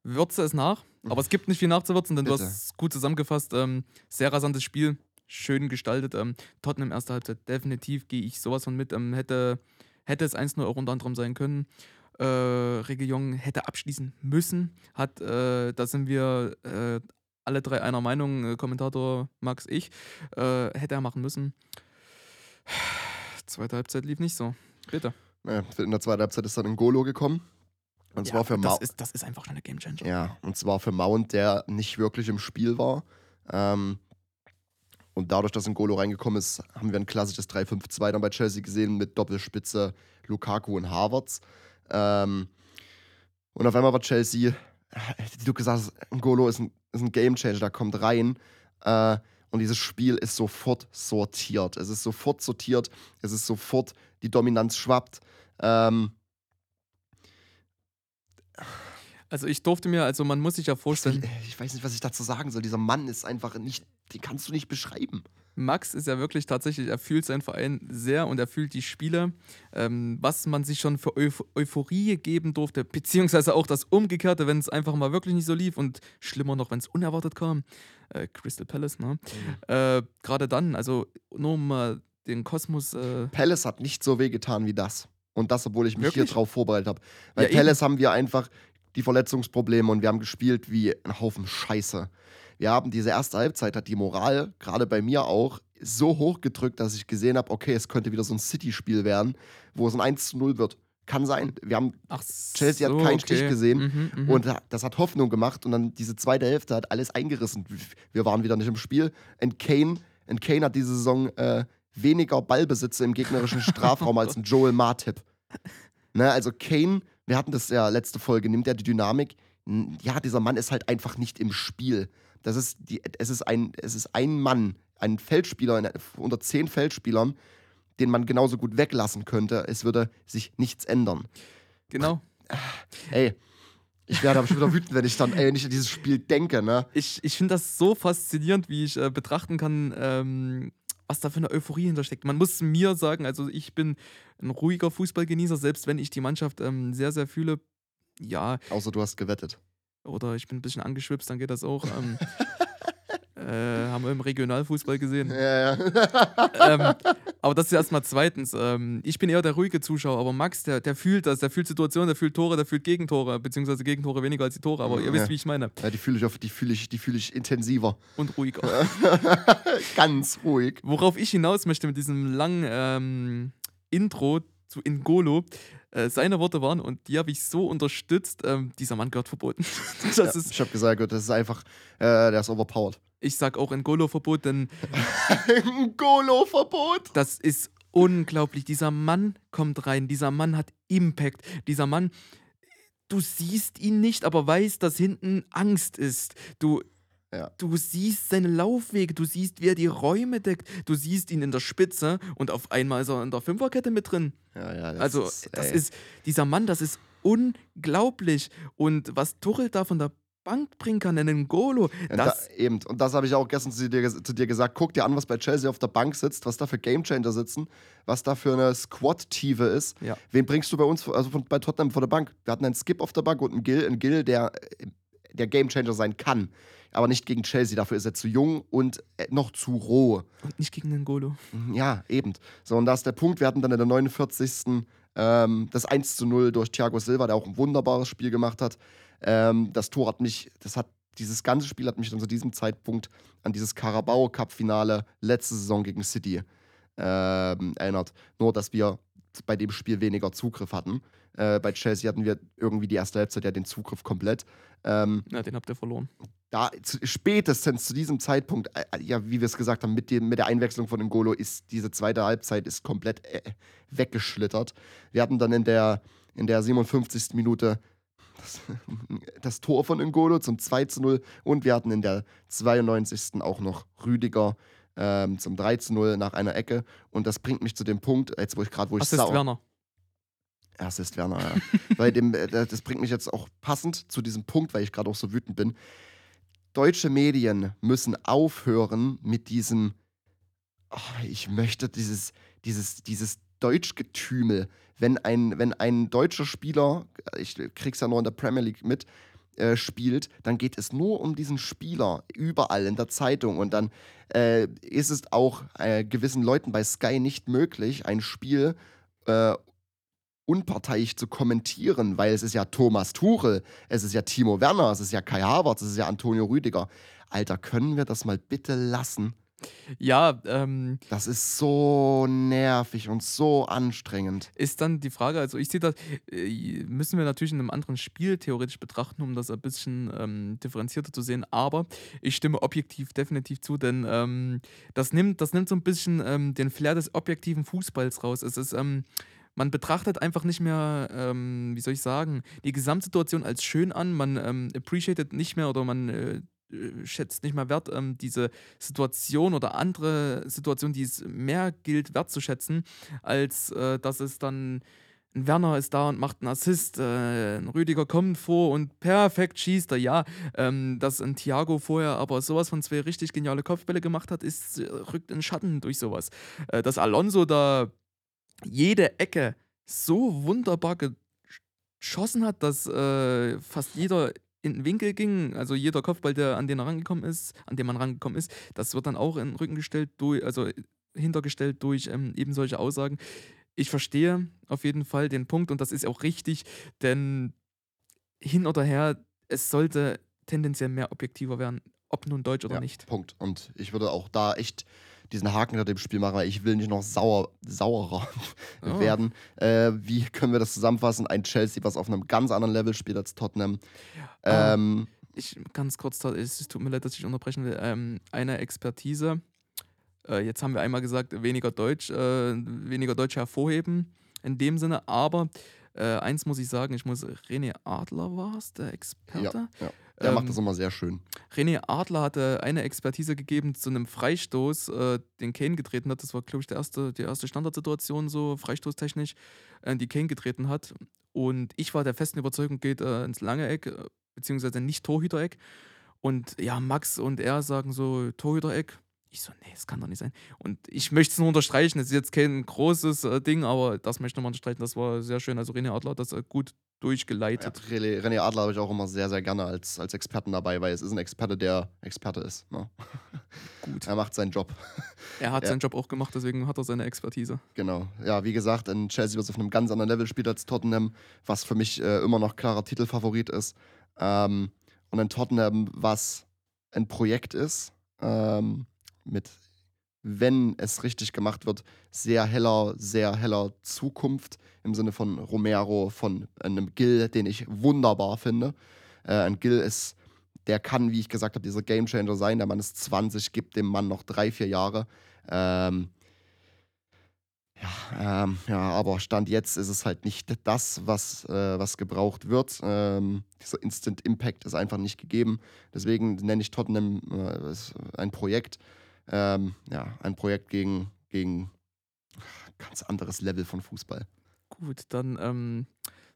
Speaker 2: würze es nach. Aber es gibt nicht viel nachzuwürzen, denn du
Speaker 3: Bitte.
Speaker 2: hast es gut zusammengefasst. Ähm, sehr rasantes Spiel, schön gestaltet. Ähm, Tottenham erste Halbzeit, definitiv gehe ich sowas von mit. Ähm, hätte, hätte es 1-0 auch unter anderem sein können. Äh, Reguilon hätte abschließen müssen. Hat, äh, da sind wir äh, alle drei einer Meinung, äh, Kommentator Max, ich. Äh, hätte er machen müssen. Zweite Halbzeit lief nicht so. Bitte.
Speaker 3: Äh, in der zweiten Halbzeit ist dann Ngolo gekommen. Und zwar für
Speaker 2: das
Speaker 3: Mount.
Speaker 2: ist, das ist einfach schon eine Gamechanger.
Speaker 3: Ja, und zwar für Mount, der nicht wirklich im Spiel war. Ähm, und dadurch, dass Ngolo reingekommen ist, haben wir ein klassisches 3-5-2 dann bei Chelsea gesehen mit Doppelspitze Lukaku und Havertz. Ähm, und auf einmal war Chelsea, wie du gesagt hast, Ngolo ist ein, ist ein Gamechanger, der kommt rein. Äh, und dieses Spiel ist sofort sortiert. Es ist sofort sortiert. Es ist sofort, die Dominanz schwappt. Ähm,
Speaker 2: Also ich durfte mir, also man muss sich ja vorstellen,
Speaker 3: ich weiß nicht, was ich dazu sagen soll. Dieser Mann ist einfach nicht, den kannst du nicht beschreiben.
Speaker 2: Max ist ja wirklich tatsächlich, er fühlt seinen Verein sehr und er fühlt die Spiele, ähm, was man sich schon für Euph Euphorie geben durfte, beziehungsweise auch das Umgekehrte, wenn es einfach mal wirklich nicht so lief und schlimmer noch, wenn es unerwartet kam. Äh, Crystal Palace, ne? Äh, Gerade dann, also nur um mal den Kosmos. Äh,
Speaker 3: Palace hat nicht so weh getan wie das. Und das, obwohl ich mich
Speaker 2: Wirklich?
Speaker 3: hier drauf vorbereitet habe. Weil
Speaker 2: Ja, eben.
Speaker 3: Palace haben wir einfach die Verletzungsprobleme und wir haben gespielt wie ein Haufen Scheiße. Wir haben diese erste Halbzeit, hat die Moral, gerade bei mir auch, so hoch gedrückt, dass ich gesehen habe, okay, es könnte wieder so ein City-Spiel werden, wo es ein 1 zu 0 wird. Kann sein. Wir haben
Speaker 2: ach,
Speaker 3: Chelsea hat keinen Stich gesehen
Speaker 2: Mhm, mhm.
Speaker 3: Und das hat Hoffnung gemacht und dann diese zweite Hälfte hat alles eingerissen. Wir waren wieder nicht im Spiel. Und Kane, und Kane hat diese Saison äh, weniger Ballbesitze im gegnerischen (laughs) Strafraum als ein Joel Martip. Ne, also Kane, wir hatten das ja letzte Folge, nimmt er die Dynamik. Ja, dieser Mann ist halt einfach nicht im Spiel. Das ist die, es, ist ein, es ist ein Mann, ein Feldspieler unter zehn Feldspielern, den man genauso gut weglassen könnte. Es würde sich nichts ändern.
Speaker 2: Genau.
Speaker 3: Ey, ich werde aber schon wieder wütend, wenn ich dann, ey, wenn ich an dieses Spiel denke, ne?
Speaker 2: Ich, ich finde das so faszinierend, wie ich äh, betrachten kann, ähm, was da für eine Euphorie hintersteckt. Man muss mir sagen, also ich bin ein ruhiger Fußballgenießer, selbst wenn ich die Mannschaft ähm, sehr, sehr fühle. Ja,
Speaker 3: Außer du hast gewettet.
Speaker 2: oder ich bin ein bisschen angeschwipst, dann geht das auch. Ähm, (laughs) äh, haben wir im Regionalfußball gesehen.
Speaker 3: Ja, ja.
Speaker 2: ähm, aber das ist erstmal zweitens. Ähm, ich bin eher der ruhige Zuschauer, aber Max, der, der fühlt das, der fühlt Situationen, der fühlt Tore, der fühlt Gegentore, beziehungsweise Gegentore weniger als die Tore, aber ihr
Speaker 3: Ja.
Speaker 2: wisst, wie ich meine.
Speaker 3: ja die fühle ich, die fühle ich, die fühle ich intensiver.
Speaker 2: Und ruhiger. (laughs)
Speaker 3: Ganz ruhig.
Speaker 2: Worauf ich hinaus möchte mit diesem langen ähm, Intro zu Ingolo, äh, seine Worte waren, und die habe ich so unterstützt, ähm, dieser Mann gehört verboten. (laughs)
Speaker 3: ja, ich habe gesagt, das ist einfach, äh, der ist overpowered.
Speaker 2: Ich sag auch Ingolo-Verbot, denn (laughs)
Speaker 3: Ein Golo-Verbot.
Speaker 2: das ist unglaublich. Dieser Mann kommt rein, dieser Mann hat Impact, dieser Mann, du siehst ihn nicht, aber weißt, dass hinten Angst ist. Du,
Speaker 3: Ja.
Speaker 2: du siehst seine Laufwege, du siehst, wie er die Räume deckt, du siehst ihn in der Spitze und auf einmal ist er in der Fünferkette mit drin.
Speaker 3: Ja, ja, das
Speaker 2: Also,
Speaker 3: ist,
Speaker 2: das
Speaker 3: ey.
Speaker 2: ist, dieser Mann, das ist unglaublich. Und was Tuchel da von der Bank bringen kann in den Golo,
Speaker 3: Und
Speaker 2: das,
Speaker 3: da, eben, und das habe ich auch gestern zu dir, zu dir gesagt. Guck dir an, was bei Chelsea auf der Bank sitzt, was da für Gamechanger sitzen, was da für eine Squad-Tiefe ist.
Speaker 2: Ja.
Speaker 3: Wen bringst du bei uns, also von, bei Tottenham vor der Bank? Wir hatten einen Skip auf der Bank und einen Gill, einen Gill, der der Gamechanger sein kann. Aber nicht gegen Chelsea, dafür ist er zu jung und äh, noch zu roh.
Speaker 2: und nicht gegen den Golo.
Speaker 3: Mhm, Ja, eben. So, und da ist der Punkt. Wir hatten dann in der 49. Ähm, das 1 zu 0 durch Thiago Silva, der auch ein wunderbares Spiel gemacht hat. Ähm, das Tor hat mich, das hat, dieses ganze Spiel hat mich dann zu diesem Zeitpunkt an dieses Carabao Cup-Finale letzte Saison gegen City ähm, erinnert. Nur, dass wir bei dem Spiel weniger Zugriff hatten. Äh, bei Chelsea hatten wir irgendwie die erste Halbzeit ja den Zugriff komplett. Ähm,
Speaker 2: Ja, den habt ihr verloren.
Speaker 3: da zu, spätestens zu diesem Zeitpunkt, äh, äh, ja, wie wir es gesagt haben, mit, dem, mit der Einwechslung von Ngolo ist diese zweite Halbzeit ist komplett äh, weggeschlittert. Wir hatten dann in der, in der 57. Minute das, (laughs) das Tor von Ngolo zum 2 zu 0 und wir hatten in der 92. auch noch Rüdiger ähm, zum 3 zu 0 nach einer Ecke. Und das bringt mich zu dem Punkt, jetzt wo ich gerade, wo ich
Speaker 2: Assist Werner.
Speaker 3: Assist Werner, ja. (laughs) Bei dem, äh, das bringt mich jetzt auch passend zu diesem Punkt, weil ich gerade auch so wütend bin. Deutsche Medien müssen aufhören mit diesem, oh, ich möchte dieses, dieses, dieses Deutschgetümel. Wenn ein, wenn ein deutscher Spieler, ich krieg's ja nur in der Premier League mit, äh, spielt, dann geht es nur um diesen Spieler überall in der Zeitung und dann äh, ist es auch äh, gewissen Leuten bei Sky nicht möglich, ein Spiel äh, unparteiisch zu kommentieren, weil es ist ja Thomas Tuchel, es ist ja Timo Werner, es ist ja Kai Havertz, es ist ja Antonio Rüdiger. Alter, können wir das mal bitte lassen?
Speaker 2: Ja, ähm,
Speaker 3: Das ist so nervig und so anstrengend.
Speaker 2: ist dann die Frage, also ich sehe das, äh, müssen wir natürlich in einem anderen Spiel theoretisch betrachten, um das ein bisschen ähm, differenzierter zu sehen, aber ich stimme objektiv definitiv zu, denn ähm, das, nimmt, das nimmt so ein bisschen ähm, den Flair des objektiven Fußballs raus. Es ist, ähm, man betrachtet einfach nicht mehr, ähm, wie soll ich sagen, die Gesamtsituation als schön an, man ähm, appreciated nicht mehr oder man äh, äh, schätzt nicht mehr wert, ähm, diese Situation oder andere Situationen, die es mehr gilt wertzuschätzen, als äh, dass es dann ein Werner ist da und macht einen Assist, äh, ein Rüdiger kommt vor und perfekt schießt er. Ja, ähm, dass ein Thiago vorher aber sowas von zwei richtig geniale Kopfbälle gemacht hat, ist, äh, rückt in Schatten durch sowas. Äh, dass Alonso da jede Ecke so wunderbar geschossen hat, dass äh, fast jeder in den Winkel ging, also jeder Kopfball, der an den er rangekommen ist, an den man rangekommen ist, das wird dann auch in den Rücken gestellt durch, also hintergestellt durch ähm, eben solche Aussagen. Ich verstehe auf jeden Fall den Punkt und das ist auch richtig, denn hin oder her, es sollte tendenziell mehr objektiver werden, ob nun deutsch oder
Speaker 3: Ja,
Speaker 2: nicht.
Speaker 3: Punkt. Und ich würde auch da echt diesen Haken hinter dem Spiel machen, weil ich will nicht noch sauer, saurer
Speaker 2: Oh. (laughs)
Speaker 3: werden. Äh, wie können wir das zusammenfassen? Ein Chelsea, was auf einem ganz anderen Level spielt als Tottenham.
Speaker 2: Ah.
Speaker 3: Ähm,
Speaker 2: Ich ganz kurz, es tut mir leid, dass ich unterbrechen will. Ähm, eine Expertise. Äh, jetzt haben wir einmal gesagt, weniger Deutsch, äh, weniger Deutsch hervorheben in dem Sinne, aber äh, eins muss ich sagen, ich muss, René Adler war es, der Experte.
Speaker 3: ja, ja. Der macht
Speaker 2: Ähm,
Speaker 3: das immer sehr schön.
Speaker 2: René Adler hatte eine Expertise gegeben zu einem Freistoß, äh, den Kane getreten hat. Das war, glaube ich, der erste, die erste Standardsituation, so freistoßtechnisch, äh, die Kane getreten hat. Und ich war der festen Überzeugung, geht äh, ins lange Eck, äh, beziehungsweise nicht Torhütereck. Und ja, Max und er sagen so Torhütereck. Ich so, nee, das kann doch nicht sein. Und ich möchte es nur unterstreichen, es ist jetzt kein großes äh, Ding, aber das möchte ich nochmal unterstreichen, das war sehr schön. Also René Adler hat das äh, gut
Speaker 3: Ja,
Speaker 2: durchgeleitet.
Speaker 3: René, René Adler habe ich auch immer sehr, sehr gerne als, als Experten dabei, weil es ist ein Experte, der Experte ist. Ne? (laughs)
Speaker 2: Gut.
Speaker 3: Er macht seinen Job.
Speaker 2: Er hat (laughs)
Speaker 3: Ja.
Speaker 2: seinen Job auch gemacht, deswegen hat er seine Expertise.
Speaker 3: Genau. Ja, wie gesagt, in Chelsea wird es auf einem ganz anderen Level spielt als Tottenham, was für mich äh, immer noch klarer Titelfavorit ist. Ähm, und in Tottenham, was ein Projekt ist, ähm, mit, wenn es richtig gemacht wird, sehr heller, sehr heller Zukunft im Sinne von Romero, von einem Gill, den ich wunderbar finde. Äh, ein Gill ist, der kann, wie ich gesagt habe, dieser Gamechanger sein. Der Mann ist 20, gibt dem Mann noch drei, vier Jahre. Ähm, ja, ähm, ja, aber Stand jetzt ist es halt nicht das, was, äh, was gebraucht wird. Ähm, dieser Instant Impact ist einfach nicht gegeben. Deswegen nenne ich Tottenham äh, ein Projekt. Ähm, ja, ein Projekt gegen, gegen ganz anderes Level von Fußball.
Speaker 2: Gut, dann ähm,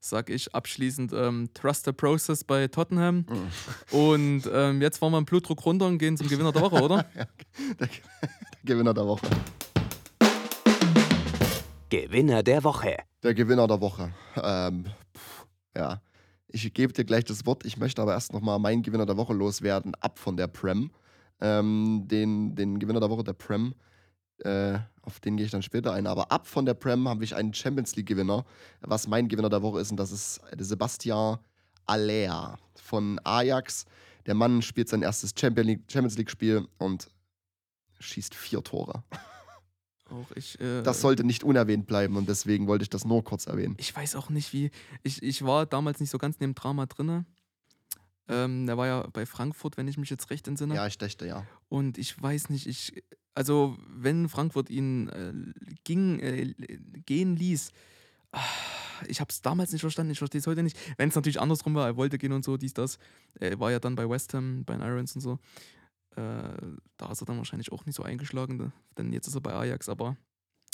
Speaker 2: sage ich abschließend ähm, Trust the Process bei Tottenham.
Speaker 3: Mhm.
Speaker 2: Und ähm, jetzt fahren wir den Blutdruck runter und gehen zum Gewinner der Woche, oder? (laughs)
Speaker 3: Ja, der, der Gewinner der Woche.
Speaker 1: Gewinner der Woche.
Speaker 3: Der Gewinner der Woche. Ähm, pff, ja, ich gebe dir gleich das Wort. Ich möchte aber erst nochmal meinen Gewinner der Woche loswerden, ab von der Prem. Ähm, den, den Gewinner der Woche der Prem, äh, auf den gehe ich dann später ein. Aber ab von der Prem habe ich einen Champions League-Gewinner, was mein Gewinner der Woche ist. Und das ist der Sebastian Aller von Ajax. Der Mann spielt sein erstes Champions League-Spiel und schießt vier Tore. (laughs)
Speaker 2: Auch ich. Äh,
Speaker 3: Das sollte nicht unerwähnt bleiben und deswegen wollte ich das nur kurz erwähnen.
Speaker 2: Ich weiß auch nicht, wie. Ich, ich war damals nicht so ganz in dem Drama drinne. Ähm, der war ja bei Frankfurt, wenn ich mich jetzt recht entsinne.
Speaker 3: Ja, ich dachte ja.
Speaker 2: Und ich weiß nicht, ich. Also, wenn Frankfurt ihn äh, ging, äh, gehen ließ, ah, ich habe es damals nicht verstanden, ich verstehe es heute nicht. Wenn es natürlich andersrum war, er wollte gehen und so, dies, das. Er war ja dann bei West Ham, bei den Irons und so. Äh, da ist er dann wahrscheinlich auch nicht so eingeschlagen, denn jetzt ist er bei Ajax, aber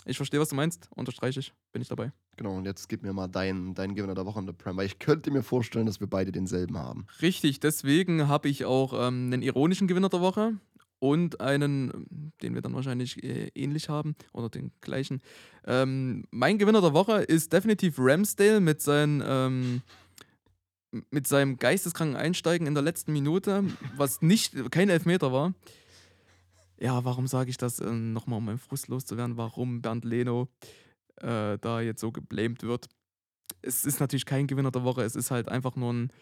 Speaker 2: ich verstehe, was du meinst, unterstreiche ich, bin ich dabei.
Speaker 3: Genau, und jetzt gib mir mal deinen dein Gewinner der Woche in der Prem, weil ich könnte mir vorstellen, dass wir beide denselben haben.
Speaker 2: Richtig, deswegen habe ich auch ähm, einen ironischen Gewinner der Woche und einen, den wir dann wahrscheinlich äh, ähnlich haben oder den gleichen. Ähm, mein Gewinner der Woche ist definitiv Ramsdale mit, seinen, ähm, mit seinem geisteskranken Einsteigen in der letzten Minute, was nicht kein Elfmeter war. Ja, warum sage ich das äh, nochmal, um meinen Frust loszuwerden, warum Bernd Leno äh, da jetzt so geblamed wird? Es ist natürlich kein Gewinner der Woche, es ist halt einfach nur ein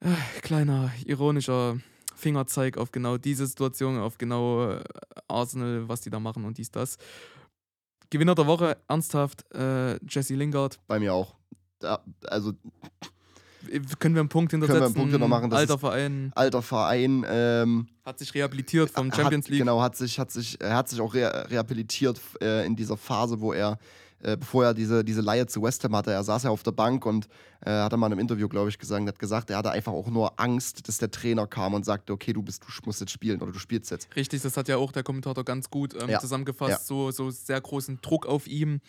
Speaker 2: äh, kleiner ironischer Fingerzeig auf genau diese Situation, auf genau äh, Arsenal, was die da machen und dies, das. Gewinner der Woche, ernsthaft, äh, Jesse Lingard.
Speaker 3: Bei mir auch. Da, also
Speaker 2: Können wir einen Punkt
Speaker 3: wir einen
Speaker 2: hintersetzen?
Speaker 3: Punkt hinter machen,
Speaker 2: Alter Verein,
Speaker 3: alter Verein, ähm,
Speaker 2: hat sich rehabilitiert vom Champions
Speaker 3: hat,
Speaker 2: League.
Speaker 3: Genau, hat sich, hat sich, er hat sich auch re rehabilitiert äh, in dieser Phase, wo er, äh, bevor er diese, diese Leihe zu West Ham hatte, er saß ja auf der Bank und äh, hat er mal in einem Interview, glaube ich, gesagt, hat gesagt, er hatte einfach auch nur Angst, dass der Trainer kam und sagte, okay, du bist, du musst jetzt spielen oder du spielst jetzt.
Speaker 2: Richtig, das hat ja auch der Kommentator ganz gut ähm,
Speaker 3: Ja,
Speaker 2: zusammengefasst.
Speaker 3: ja.
Speaker 2: So, so sehr großen Druck auf ihm.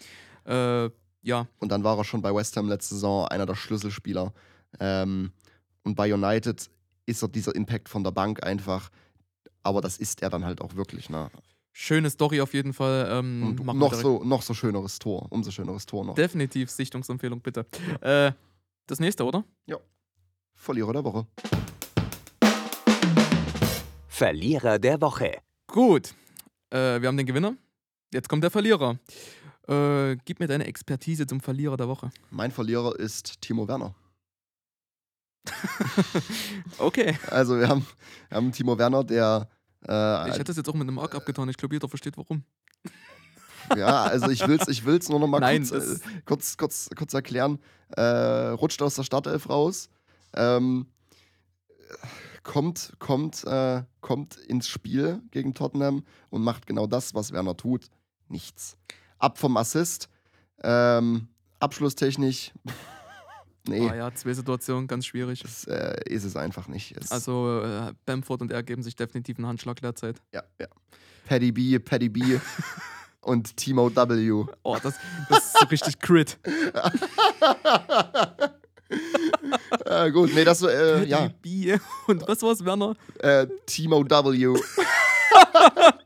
Speaker 2: Äh, ja,
Speaker 3: Und dann war er schon bei West Ham letzte Saison einer der Schlüsselspieler. Ähm, und bei United ist er dieser Impact von der Bank einfach. Aber das ist er dann halt auch wirklich. Ne?
Speaker 2: schöne Story auf jeden Fall. Ähm,
Speaker 3: Und noch so, noch so schöneres Tor. Umso schöneres Tor noch.
Speaker 2: Definitiv Sichtungsempfehlung, bitte. Äh, das nächste, oder?
Speaker 3: Verlierer der Woche.
Speaker 1: Verlierer der Woche.
Speaker 2: Gut. Äh, wir haben den Gewinner. Jetzt kommt der Verlierer. Äh, gib mir deine Expertise zum Verlierer der Woche.
Speaker 3: Mein Verlierer ist Timo Werner. (laughs)
Speaker 2: Okay.
Speaker 3: Also wir haben, wir haben Timo Werner, der äh,
Speaker 2: Ich hätte das jetzt auch mit einem Arc abgetan. Ich glaube, jeder versteht warum. (laughs)
Speaker 3: ja, also ich will's, ich will's nur noch mal
Speaker 2: Nein,
Speaker 3: kurz, äh, kurz, kurz, kurz erklären. Äh, rutscht aus der Startelf raus, ähm, kommt, kommt, äh, kommt ins Spiel gegen Tottenham und macht genau das, was Werner tut. Nichts. Ab vom Assist. Ähm, abschlusstechnisch Nee,
Speaker 2: Ah ja, zwei Situationen, ganz schwierig.
Speaker 3: das äh, ist es einfach nicht. Es,
Speaker 2: Also äh, Bamford und er geben sich definitiv einen Handschlag derzeit.
Speaker 3: ja, ja. Paddy B, Paddy B (laughs) und Timo W.
Speaker 2: Oh, das, das ist so richtig Crit. (laughs)
Speaker 3: äh, gut, nee, das äh, ja,
Speaker 2: B. Und was war's, Werner?
Speaker 3: äh, Timo W. (laughs)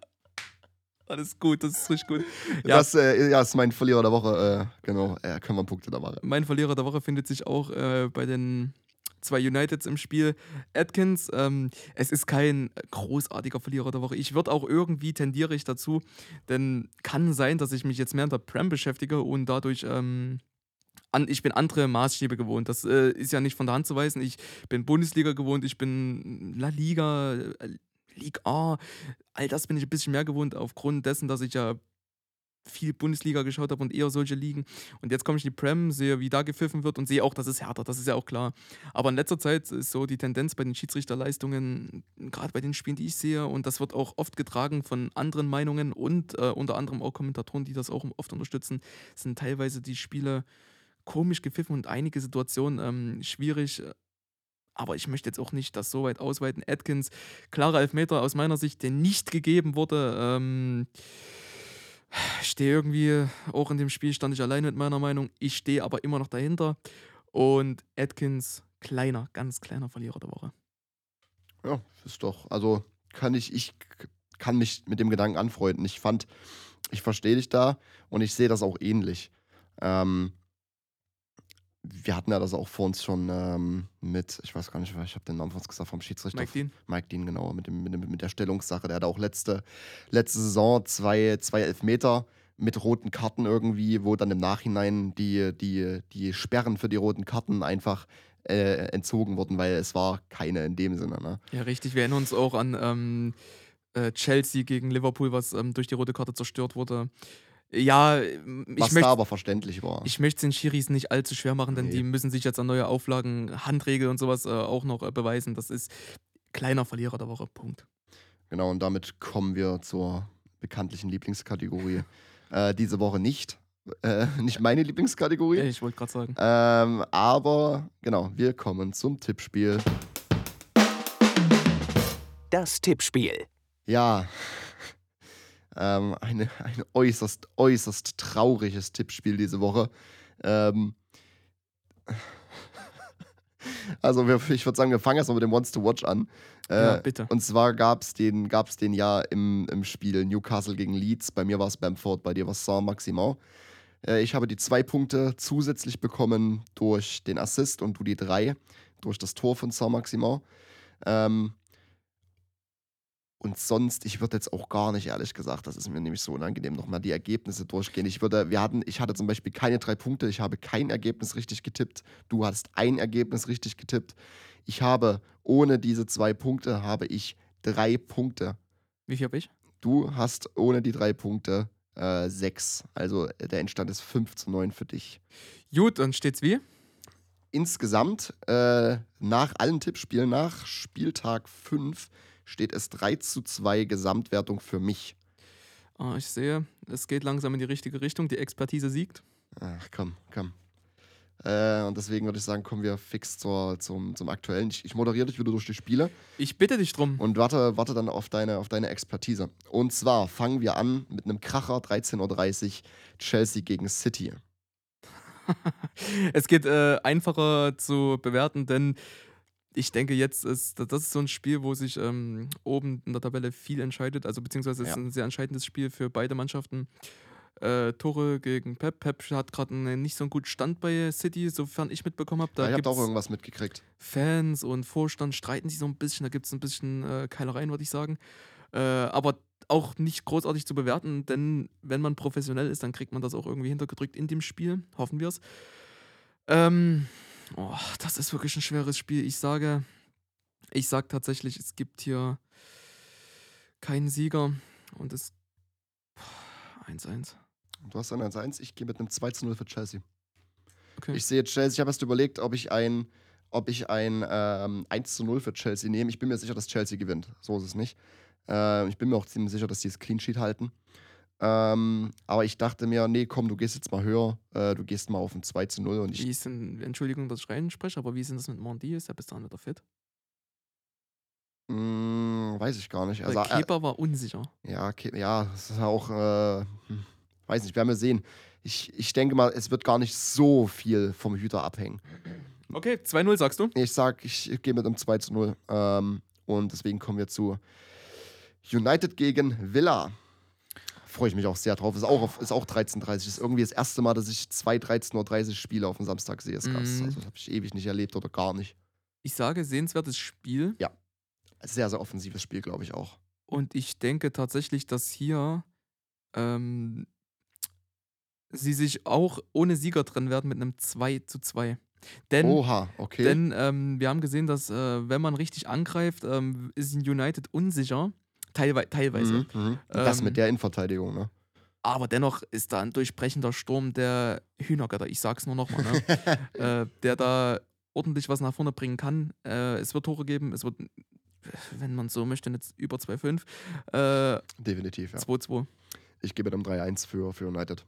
Speaker 2: Alles gut, das ist richtig gut. Ja.
Speaker 3: Das äh, ja, ist mein Verlierer der Woche. Äh, genau, äh, können wir Punkte da machen.
Speaker 2: Mein Verlierer der Woche findet sich auch äh, bei den zwei Uniteds im Spiel. Atkins, ähm, es ist kein großartiger Verlierer der Woche. Ich würde auch irgendwie tendiere ich dazu, denn kann sein, dass ich mich jetzt mehr in der Prem beschäftige und dadurch ähm, an, ich bin andere Maßstäbe gewohnt. Das äh, ist ja nicht von der Hand zu weisen. Ich bin Bundesliga gewohnt, ich bin La Liga, äh, Liga A. All das bin ich ein bisschen mehr gewohnt, aufgrund dessen, dass ich ja viel Bundesliga geschaut habe und eher solche Ligen. Und jetzt komme ich in die Prem, sehe, wie da gepfiffen wird und sehe auch, das ist härter, das ist ja auch klar. Aber in letzter Zeit ist so die Tendenz bei den Schiedsrichterleistungen, gerade bei den Spielen, die ich sehe, und das wird auch oft getragen von anderen Meinungen und äh, unter anderem auch Kommentatoren, die das auch oft unterstützen, sind teilweise die Spiele komisch gepfiffen und einige Situationen ähm, schwierig. Aber ich möchte jetzt auch nicht das so weit ausweiten. Atkins, klarer Elfmeter aus meiner Sicht, der nicht gegeben wurde. Ähm, stehe irgendwie, auch in dem Spiel stand ich allein mit meiner Meinung. Ich stehe aber immer noch dahinter. Und Atkins, kleiner, ganz kleiner Verlierer der Woche.
Speaker 3: Ja, ist doch. Also kann ich, ich kann mich mit dem Gedanken anfreunden. Ich fand, ich verstehe dich da und ich sehe das auch ähnlich. Ähm, wir hatten ja das auch vor uns schon ähm, mit, ich weiß gar nicht, ich habe den Namen von uns gesagt, vom Schiedsrichter.
Speaker 2: Mike Dean?
Speaker 3: Mike Dean, genau, mit, dem, mit, dem, mit der Stellungssache. Der hat auch letzte, letzte Saison zwei, zwei Elfmeter mit roten Karten irgendwie, wo dann im Nachhinein die, die, die Sperren für die roten Karten einfach äh, entzogen wurden, weil es war keine in dem Sinne. Ne?
Speaker 2: Ja, richtig. Wir erinnern uns auch an ähm, äh, Chelsea gegen Liverpool, was ähm, durch die rote Karte zerstört wurde. Ja, ähm, ich
Speaker 3: Was da
Speaker 2: möchte
Speaker 3: aber verständlich war.
Speaker 2: ich möchte den Schiris nicht allzu schwer machen, denn
Speaker 3: Nee.
Speaker 2: die müssen sich jetzt an neue Auflagen, Handregel und sowas äh, auch noch äh, beweisen. Das ist kleiner Verlierer der Woche. Punkt.
Speaker 3: Genau, und damit kommen wir zur bekanntlichen Lieblingskategorie. (laughs) äh, diese Woche nicht. Äh, nicht meine Lieblingskategorie.
Speaker 2: Äh, Ich wollte gerade sagen.
Speaker 3: Ähm, aber genau, wir kommen zum Tippspiel.
Speaker 1: Das Tippspiel.
Speaker 3: Ja, ähm, eine, ein äußerst, äußerst trauriges Tippspiel diese Woche. Ähm, (laughs) also wir, ich würde sagen, wir fangen erstmal mit dem Wants to Watch an. Äh,
Speaker 2: Ja, bitte.
Speaker 3: Und zwar gab es den, gab's den ja im, im Spiel Newcastle gegen Leeds. Bei mir war es Bamford, bei dir war es Saint-Maximin. Äh, ich habe die zwei Punkte zusätzlich bekommen durch den Assist und du die drei durch das Tor von Saint-Maximin. Ähm, und sonst, ich würde jetzt auch gar nicht, ehrlich gesagt, das ist mir nämlich so unangenehm, nochmal die Ergebnisse durchgehen. Ich würde, wir hatten, ich hatte zum Beispiel keine drei Punkte, ich habe kein Ergebnis richtig getippt. Du hattest ein Ergebnis richtig getippt. Ich habe, ohne diese zwei Punkte, habe ich drei Punkte.
Speaker 2: Wie viel habe ich?
Speaker 3: Du hast ohne die drei Punkte äh, sechs. Also äh, der Endstand ist 5 zu 9 für dich.
Speaker 2: Gut, dann steht's wie?
Speaker 3: Insgesamt, äh, nach allen Tippspielen, nach Spieltag 5, steht es 3 zu 2 Gesamtwertung für mich.
Speaker 2: Ah, ich sehe, es geht langsam in die richtige Richtung. Die Expertise siegt.
Speaker 3: Ach, komm, komm. Äh, und deswegen würde ich sagen, kommen wir fix zur, zum, zum Aktuellen. Ich, ich moderiere dich wieder durch die Ile
Speaker 2: Ich bitte dich drum.
Speaker 3: und warte, warte dann auf deine, auf deine Expertise. Und zwar fangen wir an mit einem Kracher, 13.30 Uhr, Chelsea gegen City. (laughs)
Speaker 2: es geht äh, einfacher zu bewerten, denn ich denke, jetzt ist das ist so ein Spiel, wo sich ähm, oben in der Tabelle viel entscheidet. Also beziehungsweise es ist
Speaker 3: Ja.
Speaker 2: ein sehr entscheidendes Spiel für beide Mannschaften. Äh, Tore gegen Pep. Pep hat gerade nicht so einen guten Stand bei City, sofern ich mitbekommen habe.
Speaker 3: Ja, ich habe auch irgendwas mitgekriegt.
Speaker 2: Fans und Vorstand streiten sich so ein bisschen. Da gibt es ein bisschen äh, Keilereien, würde ich sagen. Äh, aber auch nicht großartig zu bewerten, denn wenn man professionell ist, dann kriegt man das auch irgendwie hintergedrückt in dem Spiel. Hoffen wir es. Ähm, oh, das ist wirklich ein schweres Spiel. Ich sage, ich sage tatsächlich, es gibt hier keinen Sieger und es 1-1.
Speaker 3: Du hast ein 1-1, ich gehe mit einem 2 zu 0 für Chelsea.
Speaker 2: Okay.
Speaker 3: Ich sehe Chelsea, ich habe erst überlegt, ob ich ein, ob ich ein ähm, 1 zu 0 für Chelsea nehme. Ich bin mir sicher, dass Chelsea gewinnt. So ist es nicht. Äh, ich bin mir auch ziemlich sicher, dass die das Clean Sheet halten. Ähm, aber ich dachte mir, nee, komm, du gehst jetzt mal höher. Äh, du gehst mal auf ein 2 zu 0. Und ich,
Speaker 2: Wie ist denn, Entschuldigung, dass ich reinspreche, aber wie ist denn das mit Mondi? Ist er bis dahin wieder fit?
Speaker 3: mh, weiß ich gar nicht. Also, äh,
Speaker 2: Kepa war unsicher.
Speaker 3: ja, ja, das ist auch, äh, hm, weiß nicht, werden wir sehen. Ich, ich denke mal, es wird gar nicht so viel vom Hüter abhängen.
Speaker 2: Okay, 2-0 sagst du?
Speaker 3: Ich sag, ich gehe mit einem 2 zu 0. Ähm, und deswegen kommen wir zu United gegen Villa. Freue ich mich auch sehr drauf. Ist auch, auf, ist auch 13.30 Ist irgendwie das erste Mal, dass ich zwei 13.30 Uhr Spiele auf dem Samstag sehe. Ist krass.
Speaker 2: Mhm.
Speaker 3: Also, das habe ich ewig nicht erlebt oder gar nicht.
Speaker 2: Ich sage, sehenswertes Spiel.
Speaker 3: Sehr, sehr offensives Spiel, glaube ich auch.
Speaker 2: Und ich denke tatsächlich, dass hier ähm, sie sich auch ohne Sieger trennen werden mit einem 2 zu 2. Denn,
Speaker 3: Oha, okay.
Speaker 2: denn ähm, wir haben gesehen, dass äh, wenn man richtig angreift, ähm, ist United unsicher. Teilwei teilweise.
Speaker 3: Mhm, mhm. das
Speaker 2: Ähm,
Speaker 3: mit der Innenverteidigung, ne?
Speaker 2: Aber dennoch ist da ein durchbrechender Sturm der Hühnergötter. Ich sag's nur nochmal, ne? (laughs) äh, der da ordentlich was nach vorne bringen kann. Äh, es wird Tore geben, es wird, wenn man so möchte, jetzt über 2-5. Äh,
Speaker 3: Definitiv, ja.
Speaker 2: 2-2.
Speaker 3: Ich gebe dem 3-1 für, für United.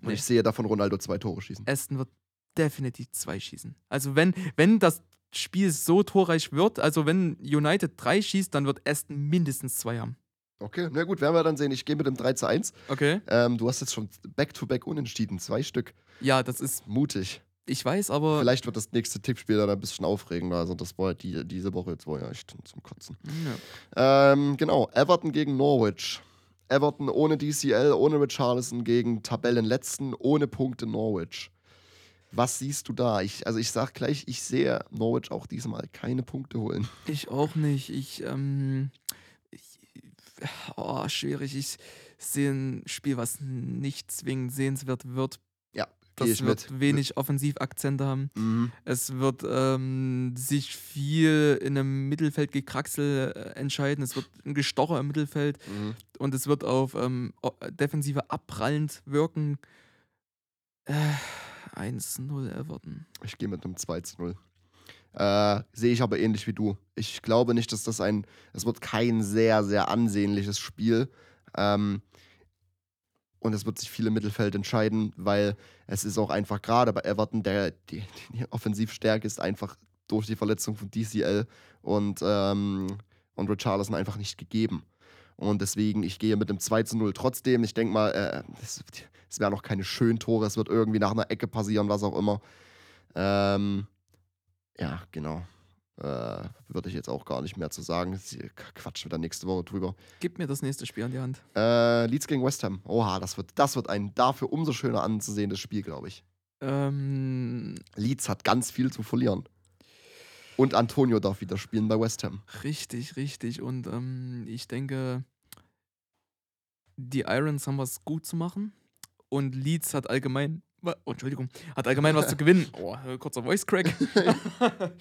Speaker 3: Und
Speaker 2: Nee.
Speaker 3: ich sehe davon Ronaldo zwei Tore schießen.
Speaker 2: Aston wird definitiv zwei schießen. Also wenn, wenn das Spiel so torreich wird, also wenn United drei schießt, dann wird Aston mindestens zwei haben.
Speaker 3: Okay, na gut, werden wir dann sehen. Ich gehe mit dem 3 zu 1.
Speaker 2: Okay.
Speaker 3: Ähm, du hast jetzt schon Back-to-Back unentschieden, zwei Stück.
Speaker 2: Ja, das ist,
Speaker 3: Mutig.
Speaker 2: ich weiß, aber.
Speaker 3: Vielleicht wird das nächste Tippspiel dann ein bisschen aufregender. Also das war die, diese Woche jetzt war ja echt zum Kotzen.
Speaker 2: Ja.
Speaker 3: Ähm, genau, Everton gegen Norwich. Everton ohne DCL, ohne Richarlison gegen Tabellenletzten, ohne Punkte Norwich. Was siehst du da? Ich, also ich sag gleich, ich sehe Norwich auch diesmal keine Punkte holen.
Speaker 2: Ich auch nicht. Ich, ähm. Ich, oh, schwierig. Ich sehe ein Spiel, was nicht zwingend sehenswert wird.
Speaker 3: Ja,
Speaker 2: Das wird
Speaker 3: mit.
Speaker 2: wenig Offensivakzente haben.
Speaker 3: Mhm.
Speaker 2: Es wird ähm, sich viel in einem Mittelfeldgekraxel äh, entscheiden. Es wird ein Gestocher im Mittelfeld
Speaker 3: Mhm.
Speaker 2: und es wird auf ähm, Defensive abprallend wirken. Äh, 1-0 Everton.
Speaker 3: Ich gehe mit einem 2 zu 0. Äh, Sehe ich aber ähnlich wie du. Ich glaube nicht, dass das ein. Es wird kein sehr, sehr ansehnliches Spiel. Ähm, und es wird sich viel im Mittelfeld entscheiden, weil es ist auch einfach gerade bei Everton, der, die, die Offensivstärke ist einfach durch die Verletzung von DCL und, ähm, und Richarlison einfach nicht gegeben. Und deswegen, ich gehe mit einem 2 zu 0 trotzdem. Ich denke mal, äh, es, es werden noch keine schönen Tore. Es wird irgendwie nach einer Ecke passieren, was auch immer. Ähm, ja, genau. Äh, Würde ich jetzt auch gar nicht mehr zu sagen. Das- Quatsch wir dann nächste Woche drüber.
Speaker 2: Gib mir das nächste Spiel an die Hand.
Speaker 3: Äh, Leeds gegen West Ham. Oha, das wird, das wird ein dafür umso schöner anzusehendes Spiel, glaube ich.
Speaker 2: Ähm,
Speaker 3: Leeds hat ganz viel zu verlieren. Und Antonio darf wieder spielen bei West Ham.
Speaker 2: richtig, richtig. Und ähm, ich denke, die Irons haben was gut zu machen. Und Leeds hat allgemein. Oh, Entschuldigung, hat allgemein was zu (laughs) gewinnen. Oh, äh, kurzer Voice Crack. (laughs)